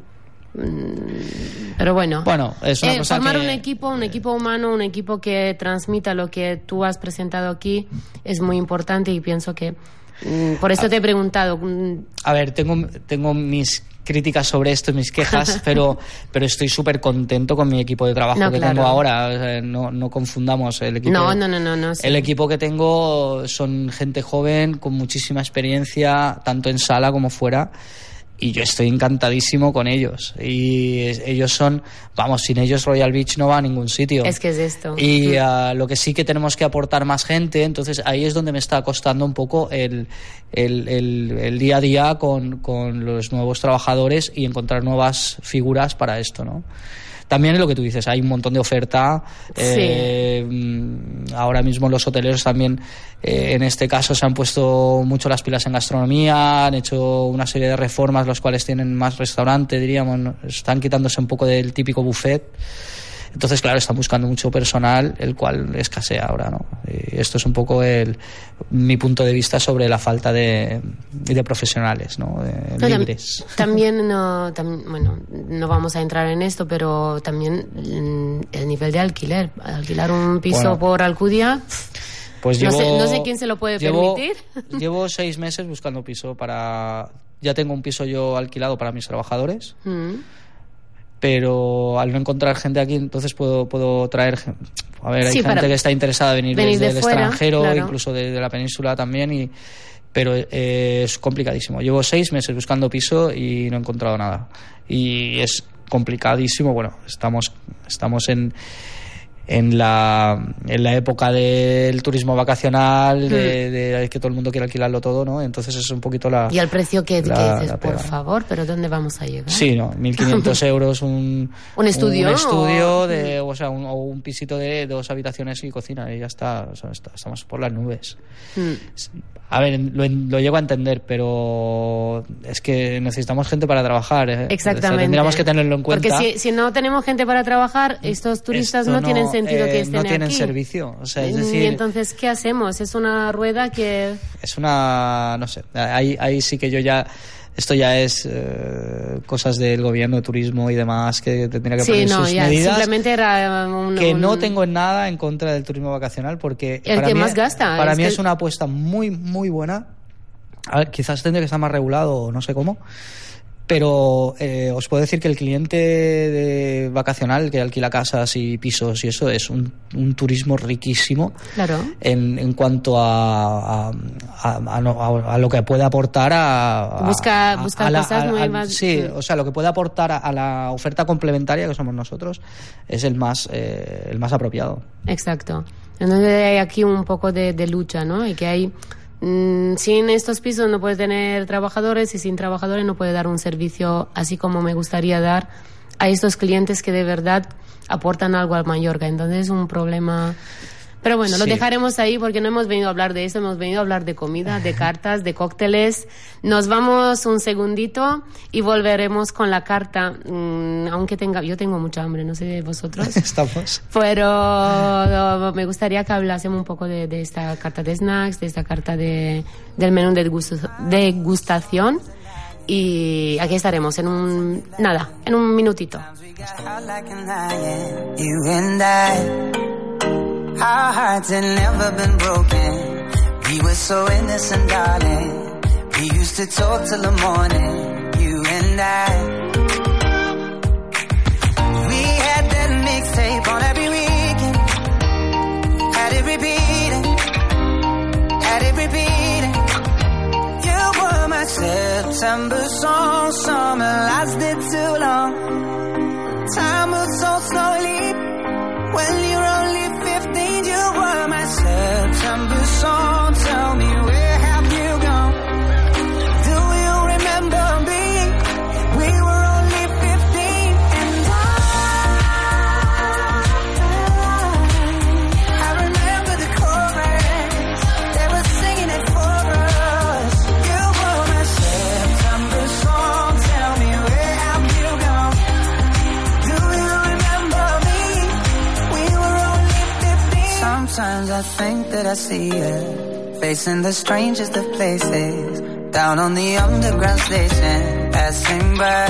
mm, Pero bueno, Bueno, es una Eh, cosa formar que- un equipo, un equipo humano, un equipo que transmita lo que tú has presentado aquí es muy importante y pienso que mm, por eso te he preguntado. mm, A ver, tengo, tengo mis críticas sobre esto y mis quejas, *laughs* pero, pero estoy súper contento con mi equipo de trabajo No, que claro. tengo ahora. O sea, no, no confundamos el equipo. No, no, no, no, no, sí. El equipo que tengo son gente joven, con muchísima experiencia, tanto en sala como fuera. Y yo estoy encantadísimo con ellos. Y es- ellos son, vamos, sin ellos Royal Beach no va a ningún sitio. Es que es esto. Y ah, lo que sí que tenemos que aportar más gente, entonces ahí es donde me está costando un poco el, el, el- el día a día con, con los nuevos trabajadores y encontrar nuevas figuras para esto, ¿no? También es lo que tú dices, hay un montón de oferta. eh, mm, ahora mismo los hoteleros también, eh, en este caso, se han puesto mucho las pilas en gastronomía, han hecho una serie de reformas, los cuales tienen más restaurante, diríamos, están quitándose un poco del típico buffet. Entonces, claro, están buscando mucho personal, el cual escasea ahora, ¿no? Y esto es un poco el, mi punto de vista sobre la falta de, de profesionales, ¿no? De No, libres. *laughs* También, no, tam- bueno, no vamos a entrar en esto, pero también mm, el nivel de alquiler. Alquilar un piso Bueno. por Alcudia, Pues No llevo, sé- no sé quién se lo puede llevo- permitir. *laughs* Llevo seis meses buscando piso para... Ya tengo un piso yo alquilado para mis trabajadores, mm, pero al no encontrar gente aquí, entonces puedo, puedo traer... A ver, hay Sí, gente que está interesada en venir venir desde de el fuera, extranjero, claro. incluso de, de la península también, y pero eh, es complicadísimo. Llevo seis meses buscando piso y no he encontrado nada. Y es complicadísimo. Bueno, estamos, estamos en, en, la, en la época del turismo vacacional, de, de que todo el mundo quiere alquilarlo todo, ¿no? Entonces es un poquito la... y al precio que, que la- dices, la por favor, pero ¿dónde vamos a llegar? Sí, no, 1.500 *laughs* euros un, ¿Un estudio un estudio o- de, o sea, un, o un pisito de dos habitaciones y cocina y ya está, o sea, está- estamos por las nubes. Mm. A ver, lo, lo llego a entender, pero es que necesitamos gente para trabajar. ¿eh? O sea, Exactamente. tendríamos que tenerlo en cuenta. Porque si, si no tenemos gente para trabajar, estos turistas Esto no, tienen sentido eh, que estén No tienen aquí. servicio. O sea, es y decir, entonces, ¿qué hacemos? Es una rueda que... es una. No sé. Ahí, ahí sí que yo ya. Esto ya es eh, cosas del gobierno de turismo y demás que tendría que Sí, poner no, sus ya, medidas. simplemente era un... que no un- tengo nada en contra del turismo vacacional porque El para que mí, más gasta, para es mí que es una apuesta muy muy buena A ver, quizás tendría que estar más regulado o no sé cómo pero eh, os puedo decir que el cliente de vacacional que alquila casas y pisos y eso es un, un turismo riquísimo Claro. en, en cuanto a, a, a- a no- a- a lo que puede aportar a, Busca- a- buscar a la- cosas nuevas. sí o sea lo que puede aportar a, a la oferta complementaria que somos nosotros es el más eh, el más apropiado Exacto. Entonces hay aquí un poco de, de lucha, ¿no? Y que hay... mm, sin estos pisos no puede tener trabajadores y sin trabajadores no puede dar un servicio así como me gustaría dar a estos clientes que de verdad aportan algo al Mallorca. Entonces es un problema... Pero bueno, lo Sí. dejaremos ahí porque no hemos venido a hablar de eso, hemos venido a hablar de comida, de cartas, de cócteles. Nos vamos un segundito y volveremos con la carta, mm, aunque tenga, yo tengo mucha hambre, no sé de vosotros. *laughs* estamos Pero me gustaría que hablásemos un poco de, de esta carta de snacks, de esta carta de, del menú de degustación. Y aquí estaremos en un, nada, en un minutito. Our hearts had never been broken. We were so innocent, darling. We used to talk till the morning, you and I. We had that mixtape on every weekend. Had it repeating, had it repeating. You were my September song, summer lasted too long. Time moves so slowly. When you're only my. September song, tell me think that I see you facing the strangest of places. Down on the underground station, passing by.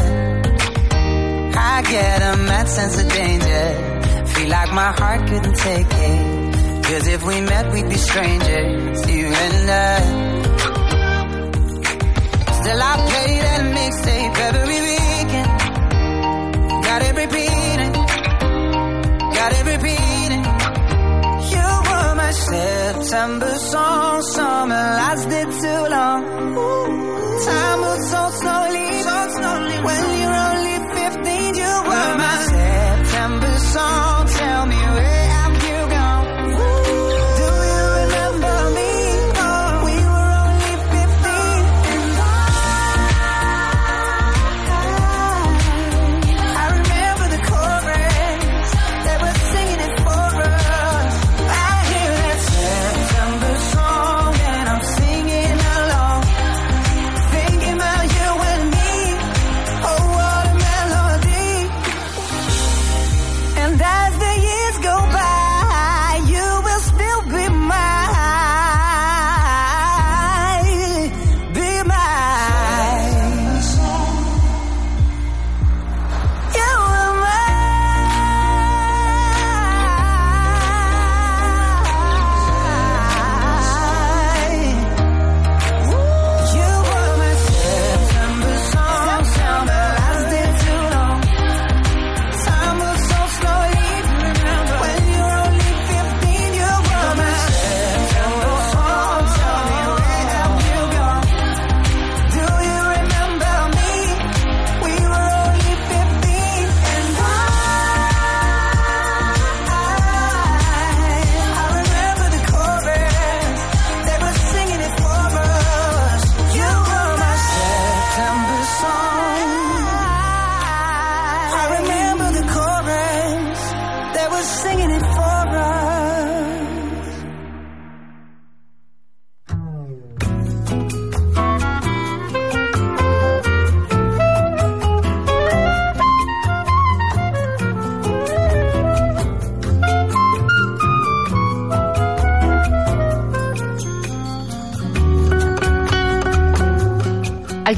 I get a mad sense of danger. Feel like my heart couldn't take it. Cause if we met, we'd be strangers, you and I. Still, I play that mixtape every weekend. Got it repeating. Got it repeating. September song. Summer lasted too long. Time moves so slowly. So slowly. When you're only 15, you were my September song.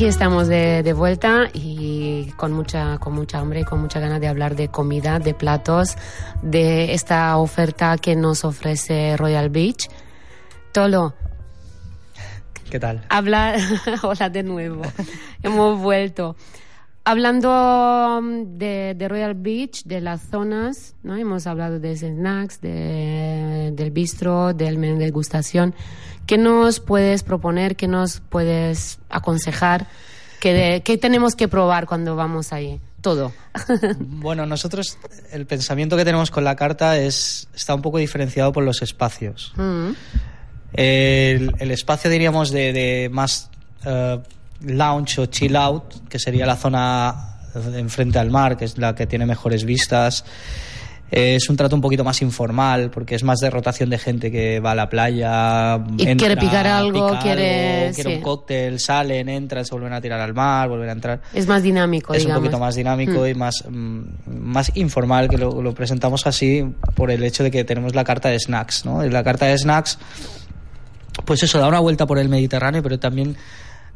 Aquí estamos de, de vuelta y con mucha, con mucha hambre y con mucha ganas de hablar de comida, de platos, de esta oferta que nos ofrece Royal Beach. Tolo, ¿Qué tal? habla, *laughs* hola de nuevo, hemos vuelto. Hablando mm, de, de Royal Beach, de las zonas, ¿no? Hemos hablado de snacks, de, del bistro, del menú de degustación. ¿Qué nos puedes proponer? ¿Qué nos puedes aconsejar? ¿Qué, de- qué tenemos que probar cuando vamos ahí? Todo. *laughs* Bueno, nosotros el pensamiento que tenemos con la carta es está un poco diferenciado por los espacios. Mm. El, el espacio, diríamos, de, de más eh, lounge o chill out, que sería la zona enfrente al mar, que es la que tiene mejores vistas. Es un trato un poquito más informal, porque es más de rotación de gente que va a la playa. Y quiere picar algo, pica quiere- quiere sí. un cóctel, salen, entran, se vuelven a tirar al mar, vuelven a entrar Es más dinámico, es digamos. un poquito más dinámico Mm. y más, mm, más informal, que lo, lo presentamos así por el hecho de que tenemos la carta de snacks, ¿no? La carta de snacks, pues eso, da una vuelta por el Mediterráneo, pero también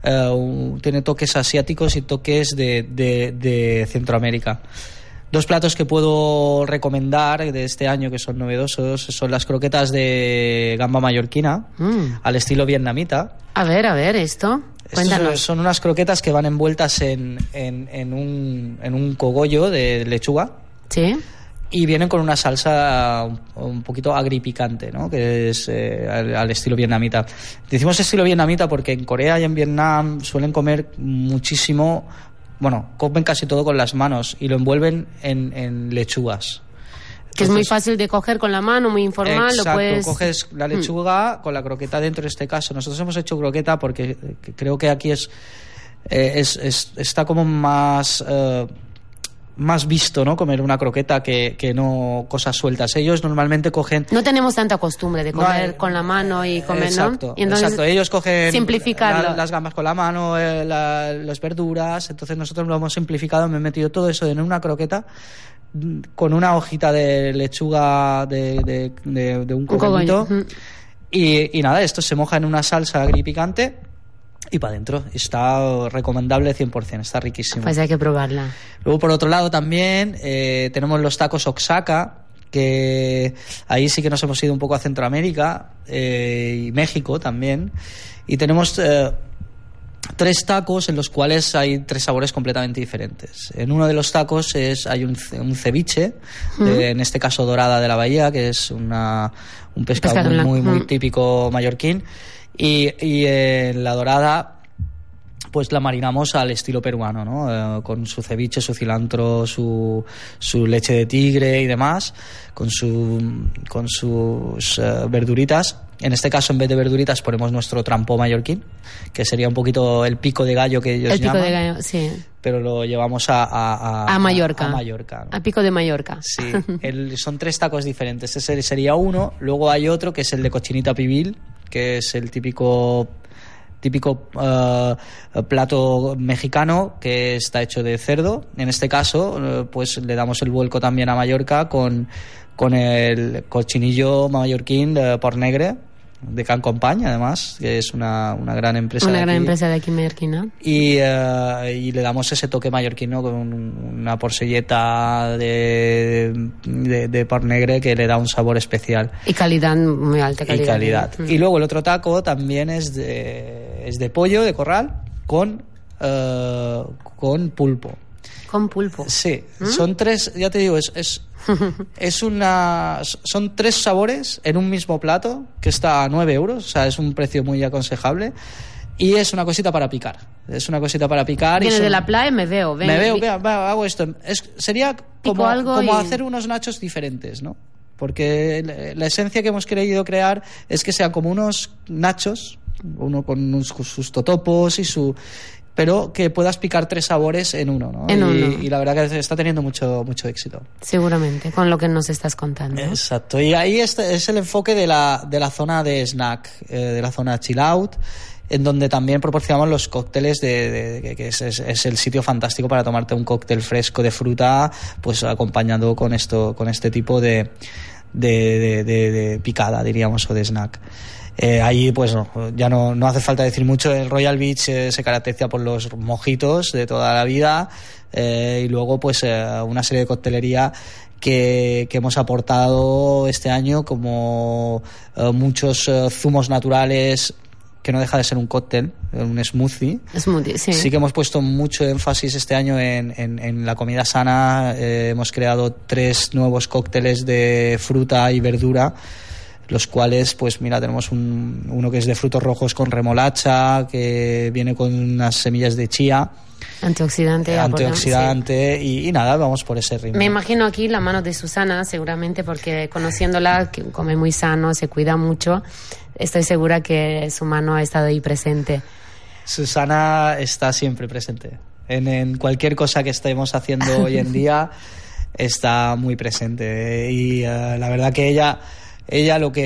un- tiene toques asiáticos y toques de, de- de Centroamérica. Dos platos que puedo recomendar de este año que son novedosos son las croquetas de gamba mallorquina Mm. al estilo vietnamita. A ver, a ver, esto. Cuéntanos. son unas croquetas que van envueltas en, en, en un, en un cogollo de lechuga ¿Sí? y vienen con una salsa un, un poquito agripicante, ¿no? que es eh, al, al estilo vietnamita. Decimos estilo vietnamita porque en Corea y en Vietnam suelen comer muchísimo, bueno, comen casi todo con las manos y lo envuelven en, en lechugas. Que es muy fácil de coger con la mano, muy informal. Exacto, lo puedes... coges la lechuga con la croqueta dentro en este caso. Nosotros hemos hecho croqueta porque eh, creo que aquí es, eh, es, es- está como más eh, más visto, ¿no? Comer una croqueta que, que no cosas sueltas. Ellos normalmente cogen No tenemos tanta costumbre de comer con la mano y comer, exacto, ¿no? Y entonces, exacto. Ellos cogen la- las gambas con la mano, eh, la- las verduras. Entonces nosotros lo hemos simplificado. Me he metido todo eso en una croqueta mm, con una hojita de lechuga de, de, de- de un Un. Y, y nada, esto se moja en una salsa agripicante y para adentro. Está recomendable 100%, está riquísimo. Pues hay que probarla. Luego, por otro lado, también eh, tenemos los tacos Oaxaca, que ahí sí que nos hemos ido un poco a Centroamérica eh, y México también. Y tenemos eh, tres tacos en los cuales hay tres sabores completamente diferentes. En uno de los tacos es, hay un, ce- un ceviche, de- en este caso dorada de la bahía, que es una, un pescado, Pescado muy, muy, muy típico mallorquín. Y, y en la dorada pues la marinamos al estilo peruano, ¿no? Eh, con su ceviche, su cilantro, su, su leche de tigre y demás, con, su, con sus eh, verduritas. En este caso, en vez de verduritas, ponemos nuestro trampó mallorquín, que sería un poquito el pico de gallo que ellos El pico llaman, de gallo, sí. pero lo llevamos a, a, a- A Mallorca. A Mallorca ¿no? A pico de Mallorca. Sí, *laughs* el- son tres tacos diferentes. Ese sería uno. Luego hay otro que es el de cochinita pibil, que es el típico típico eh, plato mexicano que está hecho de cerdo. En este caso, eh, pues le damos el vuelco también a Mallorca con, con el cochinillo mallorquín de por negre de Can Compañ, además, que es una, una gran empresa. Una de gran aquí. empresa de aquí mallorquina. Y, eh, y le damos ese toque mallorquino con un- una porcelleta de, de, de por negre que le da un sabor especial Y calidad, muy alta calidad. y calidad. Mm. Y luego el otro taco también es de, es de pollo, de corral, con, eh, con pulpo. Con pulpo. Sí, ¿Mm? son tres, ya te digo, es, es, *laughs* es una, son tres sabores en un mismo plato que está a 9 euros, o sea, es un precio muy aconsejable. Y es una cosita para picar. Es una cosita para picar. y Viene son- de la playa y me veo. ven- me veo, vi- vea, vea, hago esto. Es- sería como, algo como y- hacer unos nachos diferentes, ¿no? Porque la- esencia que hemos querido crear es que sean como unos nachos, uno con sus totopos y su pero que puedas picar tres sabores en uno, ¿no? En y, uno. y la verdad que está teniendo mucho mucho éxito. Seguramente, con lo que nos estás contando. Exacto. Y ahí este es el enfoque de la, de la zona de snack, eh, de la zona chill out, en donde también proporcionamos los cócteles de, de- de- que es, es- es el sitio fantástico para tomarte un cóctel fresco de fruta, pues acompañado con esto, con este tipo de- de- de picada, diríamos, o de snack. Eh, ahí, pues no, ya no, no hace falta decir mucho. El Royal Beach eh, se caracteriza por los mojitos de toda la vida eh, y luego, pues, eh, una serie de coctelería que, que hemos aportado este año, como eh, muchos eh, zumos naturales, que no deja de ser un cóctel, un smoothie. Smoothie, sí. Sí que hemos puesto mucho énfasis este año en, en- en la comida sana. Eh, hemos creado tres nuevos cócteles de fruta y verdura, los cuales, pues mira, tenemos un- uno que es de frutos rojos con remolacha, que viene con unas semillas de chía, Antioxidante. aportan- antioxidante, y, y nada, vamos por ese ritmo. Me imagino aquí la mano de Susana, seguramente, porque conociéndola, que come muy sano, se cuida mucho, estoy segura que su mano ha estado ahí presente. Susana está siempre presente. En, en cualquier cosa que estemos haciendo hoy en *laughs* día está muy presente. Y eh, la verdad que ella, ella lo que...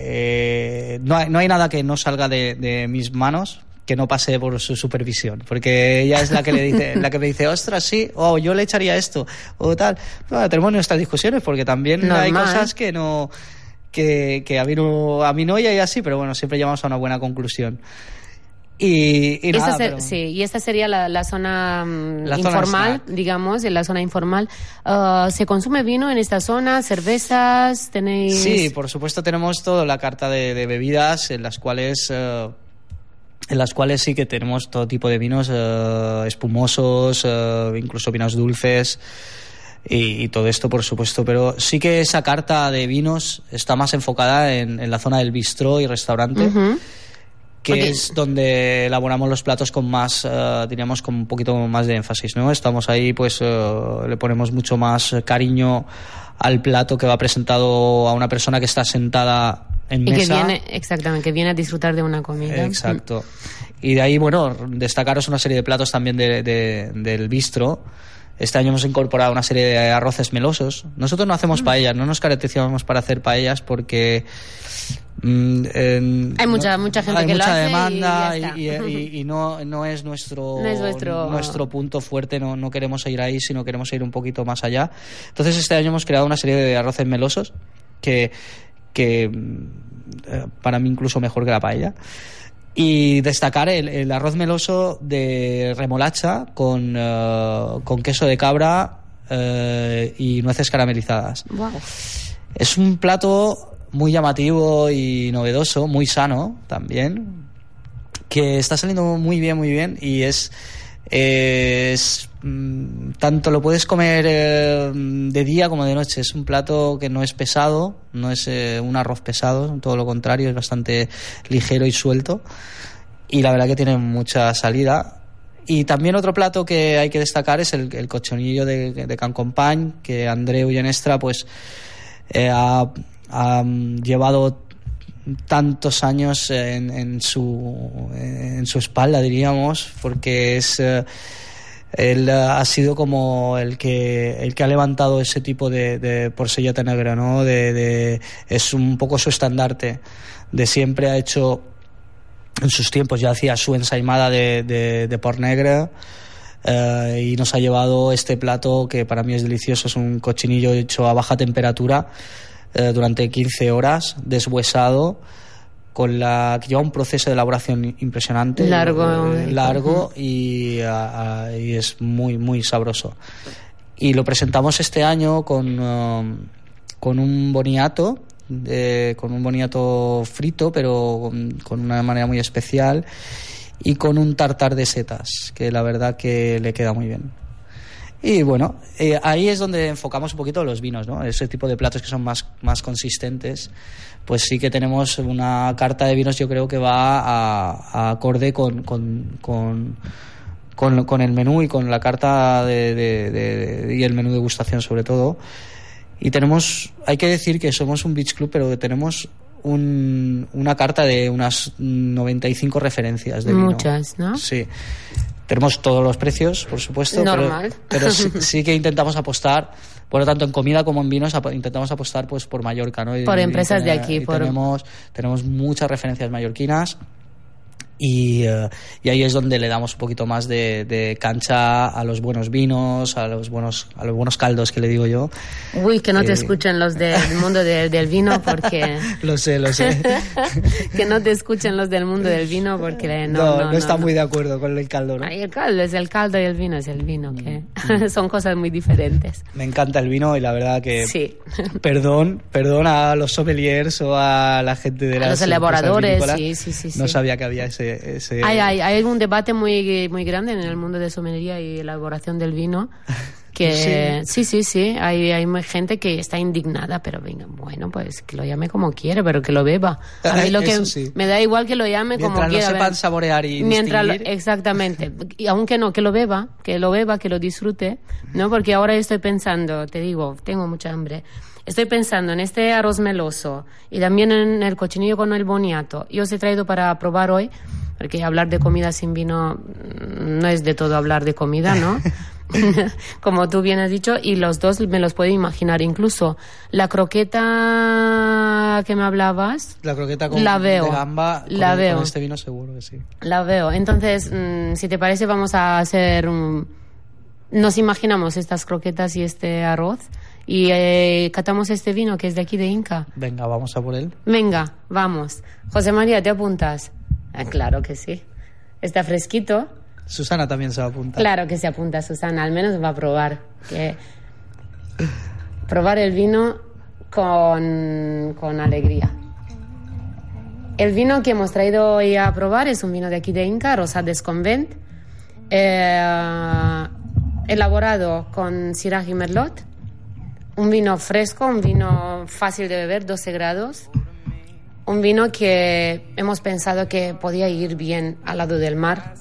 eh, no, hay, no hay nada que no salga de, de mis manos que no pase por su supervisión, porque ella es la que le dice, la que me dice, ostras, sí, o yo le echaría esto, o tal. Bueno, tenemos nuestras discusiones, porque también hay cosas que no, que, que a mí no, a mí no y a ella sí, pero bueno, siempre llegamos a una buena conclusión. Y, y Esta nada, ser- pero- Sí, y esta sería la, la zona mm, La informal, snack. digamos, en la zona informal. Ah, ¿Se consume vino en esta zona? ¿Cervezas? ¿Tenéis...? Sí, por supuesto tenemos toda la carta de, de bebidas en las cuales eh, en las cuales sí que tenemos todo tipo de vinos eh, espumosos, eh, incluso vinos dulces y, y todo esto, por supuesto. Pero sí que esa carta de vinos está más enfocada en, en la zona del bistró y restaurante. Ujú. Que es donde elaboramos los platos con más, eh, diríamos, con un poquito más de énfasis, ¿no? Estamos ahí, pues, eh, le ponemos mucho más cariño al plato que va presentado a una persona que está sentada en Y que mesa. viene, exactamente, que viene a disfrutar de una comida. Exacto. Y de ahí, bueno, destacaros una serie de platos también de- de- del bistro. Este año hemos incorporado una serie de arroces melosos. Nosotros no Mm. hacemos paellas, no nos caracterizamos para hacer paellas porque mm, en- Hay mucha- no- mucha gente hay que lo mucha hace y demanda y, está. y- y no, no es nuestro, *laughs* No es vuestro- nuestro punto fuerte, no, no queremos ir ahí, sino queremos ir un poquito más allá. Entonces este año hemos creado una serie de arroces melosos que, que mm, eh, para mí incluso mejor que la paella. Y destacar el, el arroz meloso de remolacha con, eh, con queso de cabra eh, y nueces caramelizadas. Wow. Es un plato muy llamativo y novedoso, muy sano también, que está saliendo muy bien, muy bien y es, mm, tanto lo puedes comer eh, de día como de noche. Es un plato que no es pesado, no es eh, un arroz pesado, todo lo contrario, es bastante ligero y suelto y la verdad que tiene mucha salida. Y también otro plato que hay que destacar es el, cochonillo de, de Can Compañ, que Andreu Llanestra pues eh, ha, mm, llevado tantos años en, en su, en su espalda, diríamos, porque es... eh, él eh, ha sido como el que el que ha levantado ese tipo de, de negra, ¿no? De, es un poco su estandarte. De siempre ha hecho en sus tiempos ya hacía su ensaimada de, de, de por negra eh, y nos ha llevado este plato que para mí es delicioso, es un cochinillo hecho a baja temperatura eh, durante 15 horas, deshuesado, con la que lleva un proceso de elaboración impresionante, Largo. eh, largo y, ah, ah, y es muy muy sabroso. Y lo presentamos este año con, um, con un boniato, de- con un boniato frito, pero con, con una manera muy especial, y con un tartar de setas, que la verdad que le queda muy bien. Y bueno, eh, ahí es donde enfocamos un poquito los vinos, ¿no? Ese tipo de platos que son más, más consistentes. Pues sí que tenemos una carta de vinos, yo creo que va a, a acorde con, con, con, con, con el menú y con la carta de, de- de- de- y el menú de degustación sobre todo. Y tenemos, hay que decir que somos un beach club, pero tenemos un- una carta de unas 95 referencias de vino. Muchas, ¿no? Sí. Tenemos todos los precios, por supuesto. Normal. Pero, sí, *laughs* sí que intentamos apostar, bueno, tanto en comida como en vinos, ap- intentamos apostar pues por Mallorca, ¿no? Y- Por y empresas de aquí, y por- Tenemos, tenemos muchas referencias mallorquinas. Y, eh, y ahí es donde le damos un poquito más de, de cancha a los buenos vinos, a los buenos, a los buenos caldos que le digo yo. Uy, que no te Eh. escuchen los del *laughs* mundo de- del vino porque... *laughs* Lo sé, lo sé. *laughs* que no te escuchen los del mundo del vino porque no, no, no, no, no, está no. muy de acuerdo con el caldo, ¿no? Ay, el caldo es el caldo y el vino es el vino, que Mm. son cosas muy diferentes. Me encanta el vino y la verdad que Sí. Perdón, perdón a los sommeliers o a la gente de A las los elaboradores, sí, vinícolas. sí, sí, No sí. sabía que había ese... ese- Hay, hay, hay un debate muy, muy grande en el mundo de sommelería y elaboración del vino. *laughs* Que sí, sí, sí, hay, hay muy gente que está indignada, pero venga, bueno, pues que lo llame como quiere, pero que lo beba. A mí *laughs* lo que sí. me da igual que lo llame como Mientras quiera. sepan ver. saborear y Mientras lo- exactamente. *laughs* Y aunque no, que lo beba, que lo beba, que lo disfrute, ¿no? Porque ahora estoy pensando, te digo, tengo mucha hambre. Estoy pensando en este arroz meloso y también en el cochinillo con el boniato. Yo os he traído para probar hoy, porque hablar de comida sin vino mm, no es de todo hablar de comida, ¿no? *laughs* *laughs* Como tú bien has dicho, y los dos me los puedo imaginar. Incluso la croqueta que me hablabas, La croqueta con La veo, de gamba con, la con veo. este vino seguro que sí. La veo. Entonces, mm, si te parece, vamos a hacer un... Nos imaginamos estas croquetas y este arroz y eh, catamos este vino que es de aquí de Inca. Venga, vamos a por él. Venga, vamos. José María, ¿te apuntas? Ah, claro que sí. Está fresquito. Susana también se va a apuntar. Claro que se apunta Susana, al menos va a probar. Que... Probar el vino con, con alegría. El vino que hemos traído hoy a probar es un vino de aquí de Inca, Rosades Convent, eh, elaborado con Syrah y Merlot. Un vino fresco, un vino fácil de beber, 12 grados. Un vino que hemos pensado que podía ir bien al lado del mar.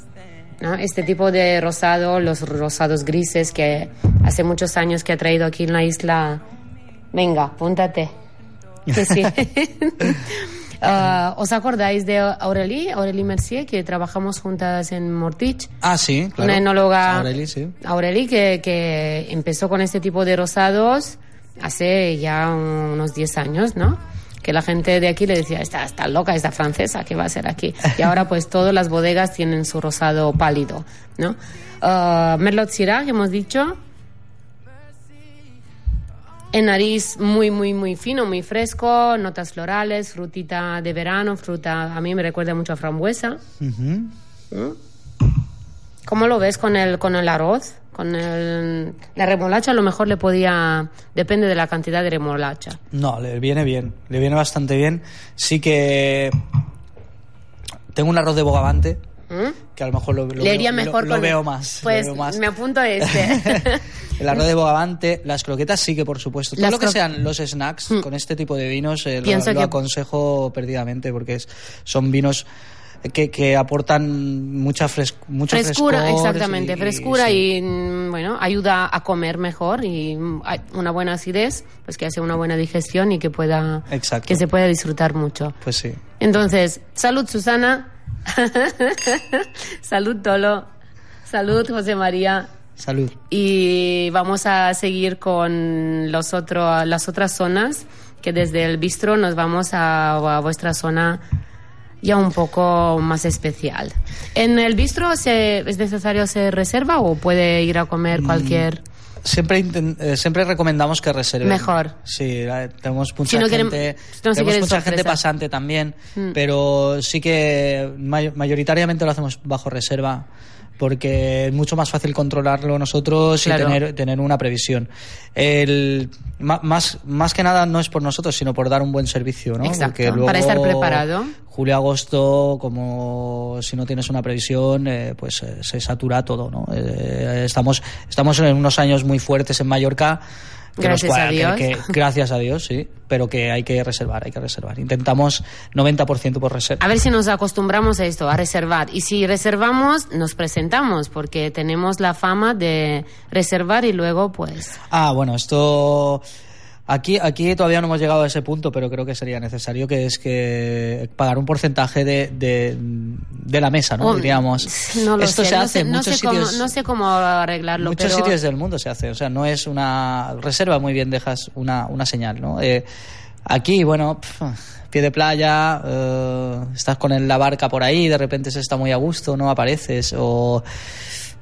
¿no? Este tipo de rosado, los rosados grises que hace muchos años que ha traído aquí en la isla. Venga, apúntate. Que sí. *laughs* *laughs* Ah, ¿Os acordáis de Aurélie, Aurélie Mercier, que trabajamos juntas en Mortich? Ah, sí, claro. Una enóloga, Aureli, sí. Aurélie, que, que empezó con este tipo de rosados hace ya unos 10 años, ¿no? Que la gente de aquí le decía, está, está loca, esta francesa, ¿qué va a hacer aquí? Y ahora pues todas las bodegas tienen su rosado pálido, ¿no? Ah, Merlot Syrah, que hemos dicho, en nariz muy, muy, muy fino, muy fresco, notas florales, frutita de verano, fruta, a mí me recuerda mucho a frambuesa. Ujú. ¿Cómo lo ves con el, con el arroz? Con el, la remolacha a lo mejor le podía, depende de la cantidad de remolacha. No, le viene bien, le viene bastante bien. Sí que tengo un arroz de bogavante ¿Mm? que a lo mejor lo, lo veo, mejor lo, lo con veo más. Pues veo más. me apunto a este. *laughs* El arroz de bogavante, las croquetas sí que por supuesto. Todo Las lo que sean los snacks Mm. con este tipo de vinos eh, lo, Pienso lo que- aconsejo perdidamente porque es- son vinos que, que aportan mucha fres, mucho frescura, frescor exactamente, y- frescura sí. y, mm, bueno, ayuda a comer mejor y mm, una buena acidez, pues que hace una buena digestión y que pueda, Exacto. que se pueda disfrutar mucho. Pues sí. Entonces, salud Susana, *laughs* salud Tolo, salud José María. Salud. Y vamos a seguir con los otro, las otras zonas, que desde el bistro nos vamos a, a vuestra zona ya un poco más especial. ¿En el bistro se, es necesario hacer reserva o puede ir a Mm, comer cualquier...? Siempre, eh, siempre recomendamos que reserven. Mejor. Sí, tenemos mucha Si no gente, no, si tenemos mucha sorpresa. gente pasante también, Mm. pero sí que may- mayoritariamente lo hacemos bajo reserva porque es mucho más fácil controlarlo nosotros Claro. y tener, tener una previsión. El, más, más que nada no es por nosotros, sino por dar un buen servicio, ¿no? Exacto, Porque luego, para estar preparado. Julio, agosto, como si no tienes una previsión, eh, pues eh, se satura todo, ¿no? Eh, estamos, estamos en unos años muy fuertes en Mallorca. Que nos Gracias a cuadra- Dios. que- que- gracias a Dios, sí. Pero que hay que reservar, hay que reservar. Intentamos 90% por reserva. A ver si nos acostumbramos a esto, a reservar. Y si reservamos, nos presentamos, porque tenemos la fama de reservar y luego, pues, Ah, bueno, esto. Aquí, aquí todavía no hemos llegado a ese punto, pero creo que sería necesario, que es que pagar un porcentaje de, de, de la mesa, ¿no? Oh, Diríamos. *laughs* no lo Esto sé, se no hace sé, en no muchos sé cómo, sitios. no sé cómo arreglarlo, muchos pero sitios del mundo se hace, o sea, no es una reserva, muy bien dejas una, una señal, ¿no? Eh, aquí, bueno, pie de playa, eh, estás con la barca por ahí, de repente se está muy a gusto, no apareces, o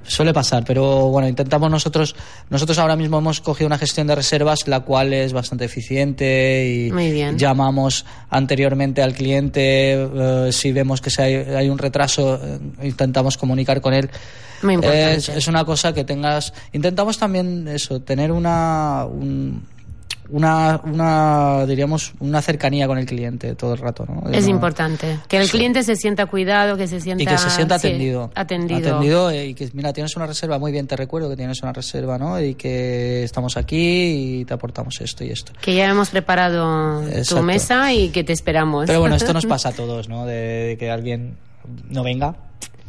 suele pasar, pero bueno, intentamos nosotros, nosotros ahora mismo hemos cogido una gestión de reservas la cual es bastante eficiente y Muy bien. llamamos anteriormente al cliente, eh, si vemos que se hay, hay un retraso, eh, intentamos comunicar con él. Muy importante. Es, es una cosa que tengas. Intentamos también eso, tener una. un- una, una, diríamos, una cercanía con el cliente todo el rato, ¿no? es No- importante. Que el Sí. cliente se sienta cuidado, que se sienta... y que se sienta sí, atendido. atendido. Atendido, eh, y que, mira, tienes una reserva, muy bien, te recuerdo que tienes una reserva, ¿no? Y que estamos aquí y te aportamos esto y esto. Que ya hemos preparado tu Exacto. mesa y que te esperamos. Pero bueno, esto nos *laughs* pasa a todos, ¿no? De, de que alguien no venga,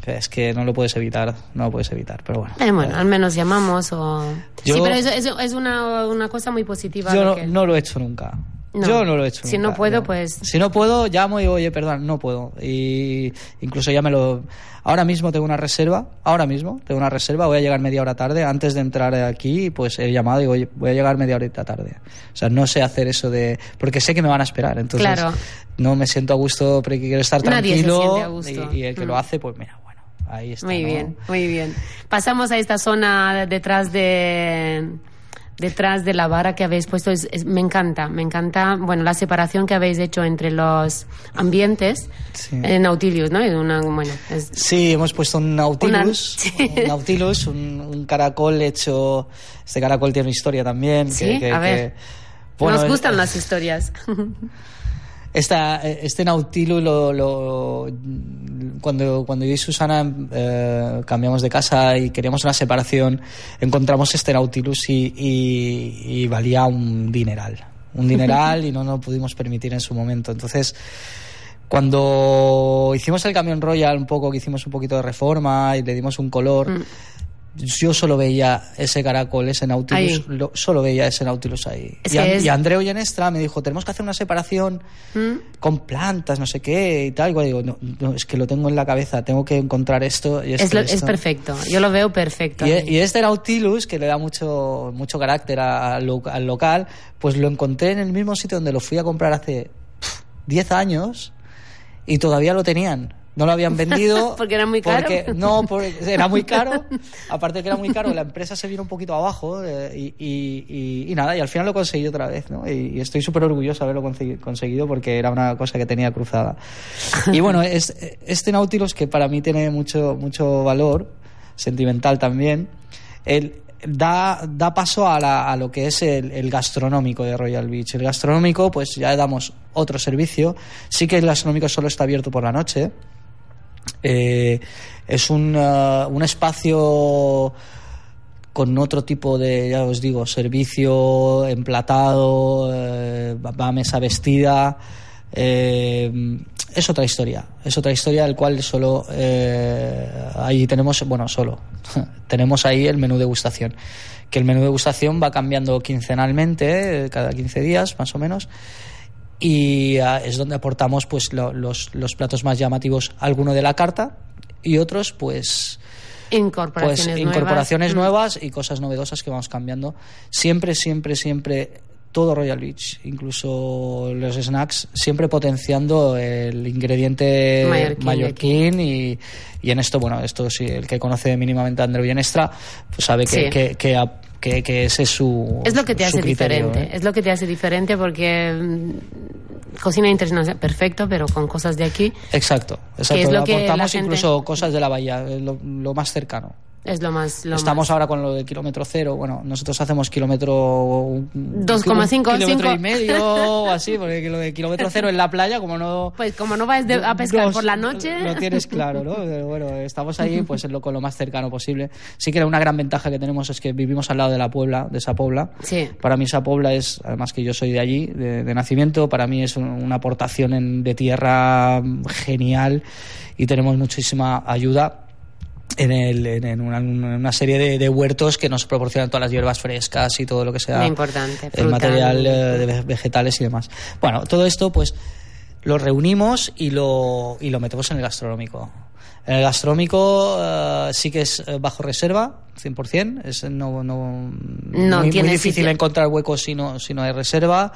es que no lo puedes evitar, no lo puedes evitar, pero bueno. Eh, bueno, al menos llamamos o... Yo- sí, pero eso, eso es una, una cosa muy positiva. Yo lo no, que- no lo he hecho nunca. No. Yo no lo he hecho Si nunca. no puedo, pues- Si no puedo, llamo y digo, oye, perdón, no puedo. Y incluso ya me lo... Ahora mismo tengo una reserva, ahora mismo tengo una reserva, voy a llegar media hora tarde. Antes de entrar aquí, pues he llamado y digo, oye, voy a llegar media horita tarde. O sea, no sé hacer eso de... Porque sé que me van a esperar, entonces Claro. no me siento a gusto porque quiero estar Nadie se tranquilo. siente a gusto. Y, y el que Mm. lo hace, pues mira, ahí está. Muy ¿no? bien, muy bien. Pasamos a esta zona detrás de detrás de la vara que habéis puesto. Es- es- me encanta, me encanta, bueno, la separación que habéis hecho entre los ambientes Sí. en Nautilus, ¿no? Es una, bueno, es- Sí, hemos puesto un Nautilus, *laughs* Una- un Nautilus, un, un caracol hecho. Este caracol tiene una historia también. Sí, que, que- a ver. que- bueno, nos es- gustan las historias. *laughs* esta, este Nautilus lo, lo- cuando, cuando yo y Susana eh, cambiamos de casa y queríamos una separación, encontramos este Nautilus y, y- y valía un dineral. Un dineral y no nos lo pudimos permitir en su momento. Entonces, cuando hicimos el camión Royal un poco, que hicimos un poquito de reforma y le dimos un color, Mm. Yo solo veía ese caracol, ese Nautilus, lo- solo veía ese Nautilus ahí. Es y, An- es- y Andreu Llenestra me dijo, tenemos que hacer una separación ¿Mm? con plantas, no sé qué y tal. Igual digo, no, no, es que lo tengo en la cabeza, tengo que encontrar esto y Es, lo- y es esto". perfecto. Yo lo veo perfecto. Y, ahí. y este Nautilus, que le da mucho, mucho carácter a- al lo- al local, pues lo encontré en el mismo sitio donde lo fui a comprar hace pff, 10 años y todavía lo tenían. No lo habían vendido. *laughs* Porque era muy caro. porque- no, porque era muy caro. *laughs* Aparte de que era muy caro, la empresa se vino un poquito abajo eh, y, y- y- y nada, y al final lo conseguí otra vez, ¿no? Y, estoy súper orgulloso de haberlo consegui- conseguido porque era una cosa que tenía cruzada. *laughs* Y bueno, es, este Nautilus que para mí tiene mucho, mucho valor, sentimental también, él da, da paso a, la- a lo que es el, el gastronómico de Royal Beach. El gastronómico, pues ya damos otro servicio. Sí que el gastronómico solo está abierto por la noche. Eh, es un, eh, un espacio con otro tipo de, ya os digo, servicio emplatado, eh, va a mesa vestida. eh, es otra historia, es otra historia del cual solo eh, ahí tenemos, bueno, solo *laughs* tenemos ahí el menú degustación, que el menú degustación va cambiando quincenalmente, eh, cada 15 días más o menos, y ah, es donde aportamos pues lo- los, los platos más llamativos, alguno de la carta y otros pues pues Incorporaciones nuevas. incorporaciones Mm. nuevas y cosas novedosas que vamos cambiando. Siempre, siempre, siempre todo Royal Beach, incluso los snacks, siempre potenciando el ingrediente Mallorquín y, y en esto, bueno, esto sí, el que conoce mínimamente a Andreu Bienestra, pues sabe que, Sí. que, que, a- que- que ese es su Es lo que te hace criterio, diferente. ¿eh? Es lo que te hace diferente porque mm, cocina internacional, perfecto, pero con cosas de aquí Exacto, exacto. es lo que la Aportamos gente- incluso cosas de la bahía, lo, lo más cercano. Es lo más. Lo Estamos más- ahora con lo de kilómetro cero. Bueno, nosotros hacemos kilómetro. un- 2,5, Kilómetro y medio *laughs* o así, porque lo de kilómetro cero en la playa, como no. Pues como no vas de- a pescar por la noche. Lo tienes claro, ¿no? Pero Bueno, estamos ahí *laughs* pues en lo, con lo más cercano posible. Sí que una gran ventaja que tenemos es que vivimos al lado de la Puebla, de esa Puebla. Sí. Para mí esa Puebla es, además que yo soy de allí, de, de nacimiento, para mí es un- una aportación en- de tierra genial y tenemos muchísima ayuda en, el, en, una, en una serie de, de huertos que nos proporcionan todas las hierbas frescas y todo lo que sea Muy importante, el material eh, de ve- vegetales y demás. Bueno, todo esto pues lo reunimos y lo, y lo metemos en el gastronómico. En el gastronómico eh, sí que es eh, bajo reserva, 100%. Es no, no, No muy, difícil sitio. encontrar huecos si no, si no hay reserva.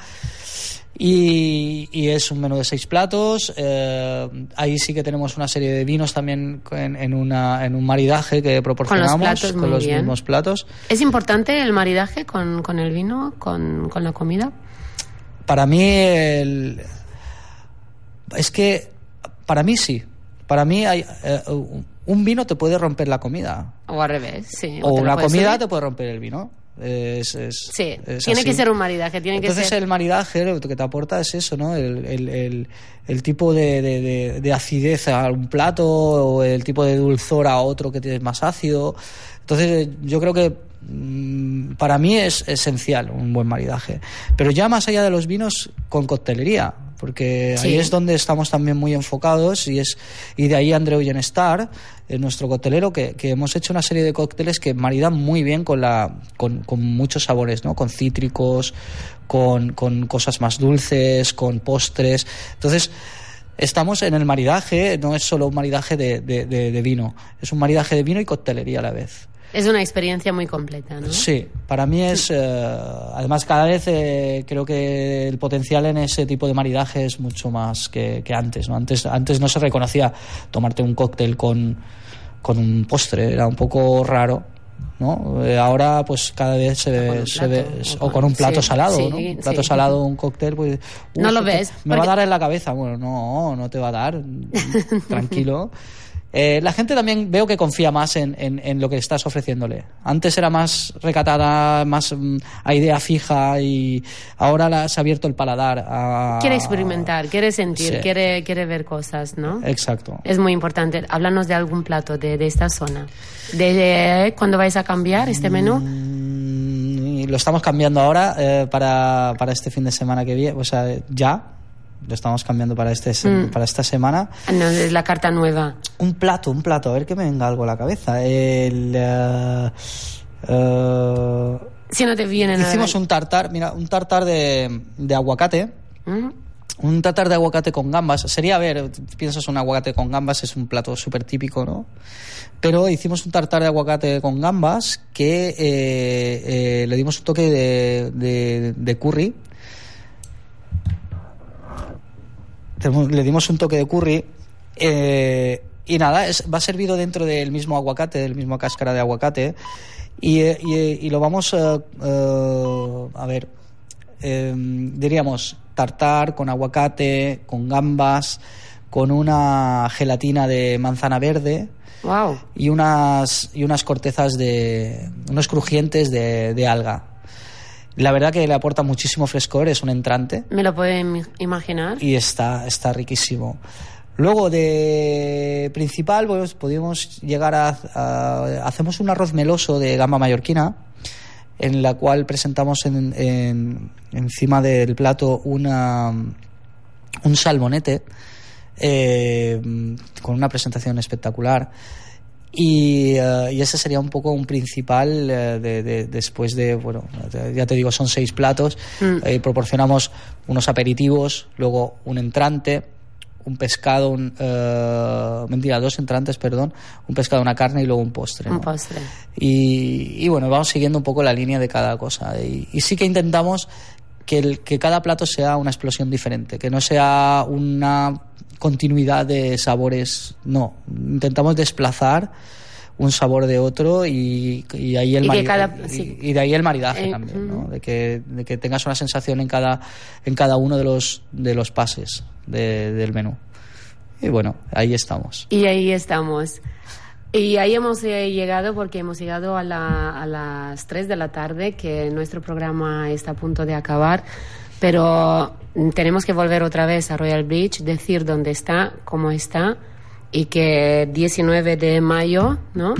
Y, y es un menú de seis platos. eh, ahí sí que tenemos una serie de vinos también en, en una, en un maridaje que proporcionamos platos, con los bien. mismos platos. ¿Es importante el maridaje con, con el vino, con, con la comida? Para mí, el... es que para mí sí. Para mí hay, eh, un vino te puede romper la comida. O al revés, sí. O una comida subir. te puede romper el vino. Es, es- Sí, es tiene así. que ser un maridaje, tiene Entonces que ser... el maridaje lo que te aporta es eso, ¿no? El, el- el- el tipo de, de- de- de acidez a un plato o el tipo de dulzor a otro que tienes más ácido. Entonces yo creo que mm, para mí es esencial un buen maridaje. Pero ya más allá de los vinos, con coctelería. Porque Sí. ahí es donde estamos también muy enfocados y es y de ahí Andreu Yenestar, eh, nuestro coctelero, que, que hemos hecho una serie de cócteles que maridan muy bien con la con, con muchos sabores, ¿no? Con cítricos, con, con cosas más dulces, con postres. Entonces, estamos en el maridaje, no es solo un maridaje de, de- de- de vino, es un maridaje de vino y coctelería a la vez. Es una experiencia muy completa, ¿no? Sí, para mí es. eh, además, cada vez eh, creo que el potencial en ese tipo de maridaje es mucho más que, que antes, ¿no? Antes, antes no se reconocía tomarte un cóctel con, con un postre, era un poco raro. ¿no? Eh, ahora, pues cada vez se, ve, un se ve- o o con un plato sí, salado, sí, ¿no? Un plato sí. salado, un cóctel, pues. No lo ves, Me va a dar en la cabeza. Bueno, no, no te va a dar. *laughs* Tranquilo. Eh, la gente también veo que confía más en, en- en lo que estás ofreciéndole. Antes era más recatada, más mm, a idea fija y ahora la- se ha abierto el paladar a... Quiere experimentar, quiere sentir, Sí. quiere, quiere ver cosas, ¿no? Exacto. Es muy importante. Háblanos de algún plato de, de esta zona. De, de- ¿Cuándo vais a cambiar este menú? Mm, y lo estamos cambiando ahora eh, para, para este fin de semana que viene, o sea, ya. Lo estamos cambiando para, este, Mm. para esta semana. No, es la carta nueva. Un plato, un plato, a ver que me venga algo a la cabeza. El, eh, eh, Si no te viene nada. hicimos un tartar, mira, un tartar de, de aguacate. ¿Mm? Un tartar de aguacate con gambas. Sería, a ver, piensas un aguacate con gambas, es un plato súper típico, ¿no? Pero hicimos un tartar de aguacate con gambas que eh, eh, le dimos un toque de, de- de curry. Tenemos- Le dimos un toque de curry. eh, y nada, es- va servido dentro del mismo aguacate, del mismo cáscara de aguacate. Y, eh, y, eh, y lo vamos a ver, eh, diríamos tartar con aguacate, con gambas, con una gelatina de manzana verde Wow. y unas, y unas cortezas de. unos crujientes de, de alga. La verdad que le aporta muchísimo frescor, es un entrante Me lo puedo im- imaginar. y está, está riquísimo. Luego de principal, pues podemos llegar a, a- hacemos un arroz meloso de gamba mallorquina, en la cual presentamos en- en- encima del plato una, un salmonete eh, con una presentación espectacular. Y, eh, y ese sería un poco un principal eh, de, de- después de, bueno, ya te digo, son seis platos. Mm. Eh, proporcionamos unos aperitivos, luego un entrante, un pescado, un, mentira, dos entrantes, perdón, un pescado, una carne y luego un postre. Un ¿no? postre. Y, y bueno, vamos siguiendo un poco la línea de cada cosa. Y, y sí que intentamos que, el- que cada plato sea una explosión diferente, que no sea una continuidad de sabores. No, intentamos desplazar un sabor de otro y, y ahí el Y cada- sí. de ahí el maridaje Eh, también, ¿no? de, que, de que tengas una sensación en cada, en cada uno de los, de los pases de- del menú. Y bueno, ahí estamos. Y ahí estamos. Y ahí hemos eh, llegado porque hemos llegado a, la- a las 3 de la tarde, que nuestro programa está a punto de acabar, pero tenemos que volver otra vez a Royal Beach, decir dónde está, cómo está, y que 19 de mayo, ¿no?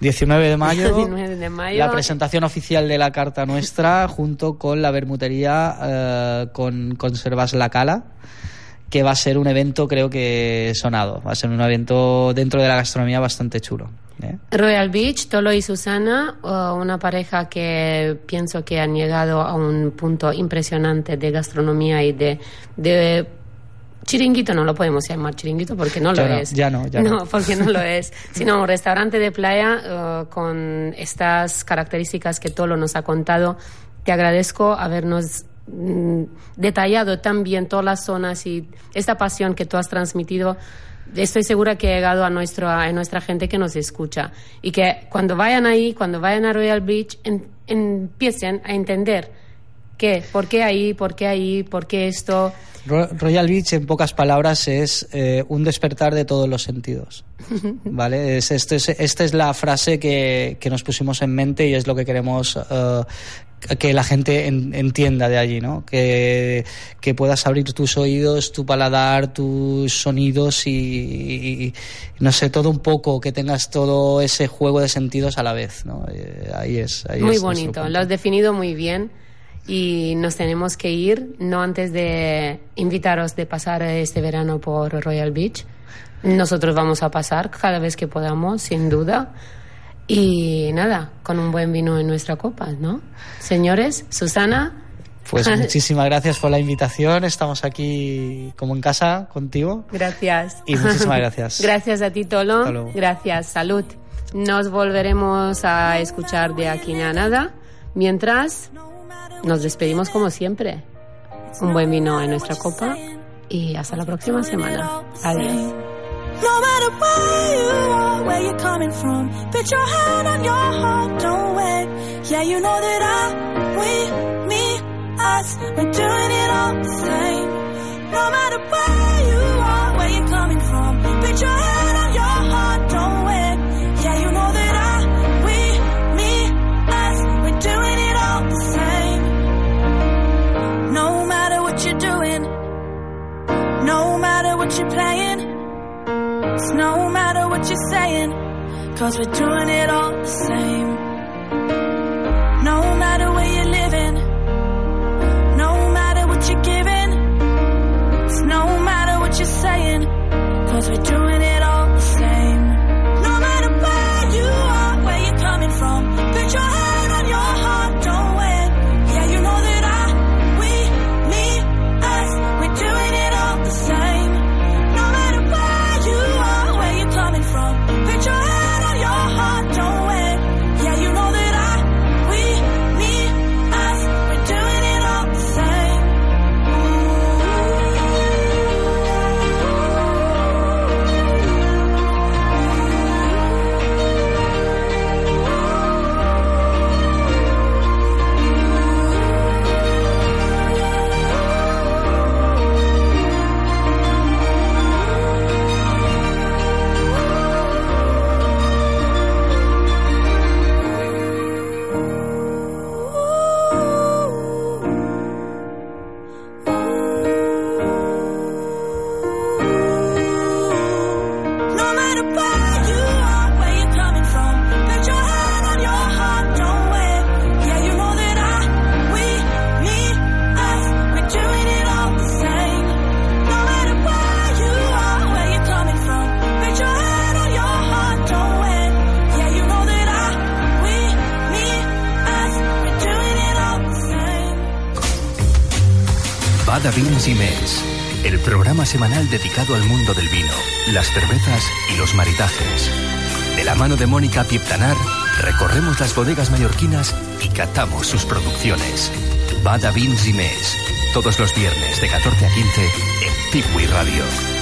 19 de mayo, *laughs* 19 de mayo. la presentación oficial de la carta nuestra junto con la bermutería eh, con Conservas La Cala que va a ser un evento creo que sonado va a ser un evento dentro de la gastronomía bastante chulo ¿eh? Royal Beach, Tolo y Susana, una pareja que pienso que han llegado a un punto impresionante de gastronomía y de, de chiringuito, no lo podemos llamar chiringuito porque no Ya lo no, es. ya no, ya *laughs* no. porque no lo es, sino un restaurante de playa uh, con estas características que Tolo nos ha contado. Te agradezco habernos mm, detallado también todas las zonas y esta pasión que tú has transmitido estoy segura que ha llegado a, nuestro, a nuestra gente que nos escucha y que cuando vayan ahí, cuando vayan a Royal Beach, en- empiecen a entender qué, por qué ahí, por qué ahí, por qué esto. Ro- Royal Beach en pocas palabras es eh, un despertar de todos los sentidos *laughs* vale es, este es- esta es la frase que, que nos pusimos en mente y es lo que queremos eh, que la gente en- entienda de allí no que, que puedas abrir tus oídos tu paladar tus sonidos y, no sé todo un poco que tengas todo ese juego de sentidos a la vez no Eh, ahí es ahí Muy es bonito, lo has definido muy bien y nos tenemos que ir, no antes de invitaros de pasar este verano por Royal Beach. Nosotros vamos a pasar cada vez que podamos, sin duda. Y nada, con un buen vino en nuestra copa, ¿no? Señores, Susana, Pues *laughs* muchísimas gracias por la invitación. Estamos aquí como en casa contigo. gracias. Y muchísimas gracias. *laughs* gracias a ti, Tolo. Hasta luego. Gracias, salud. Nos volveremos a escuchar de aquí a nada. Mientras, nos despedimos como siempre. Un buen vino en nuestra copa y hasta la próxima semana. Adiós. No matter where you are, where you're coming from, put your hand on your heart, don't wait. Yeah, you know that I, we, me, us, we're doing it all the same. No matter where you are, where you're coming from, put your hand on your heart, don't wait. Yeah, you know that I, we, me, us, we're doing it all the same. No matter what you're doing, no matter what you're playing. It's no matter what you're saying, cause we're doing it all the same. No matter where you're living, no matter what you're giving, it's no matter what you're saying, cause we're doing it all semanal dedicado al mundo del vino, las cervezas y los maritajes. De la mano de Mónica Pieptanar, recorremos las bodegas mallorquinas y catamos sus producciones. Bada Vins y Més, todos los viernes de 14 a 15 en Piwi Radio.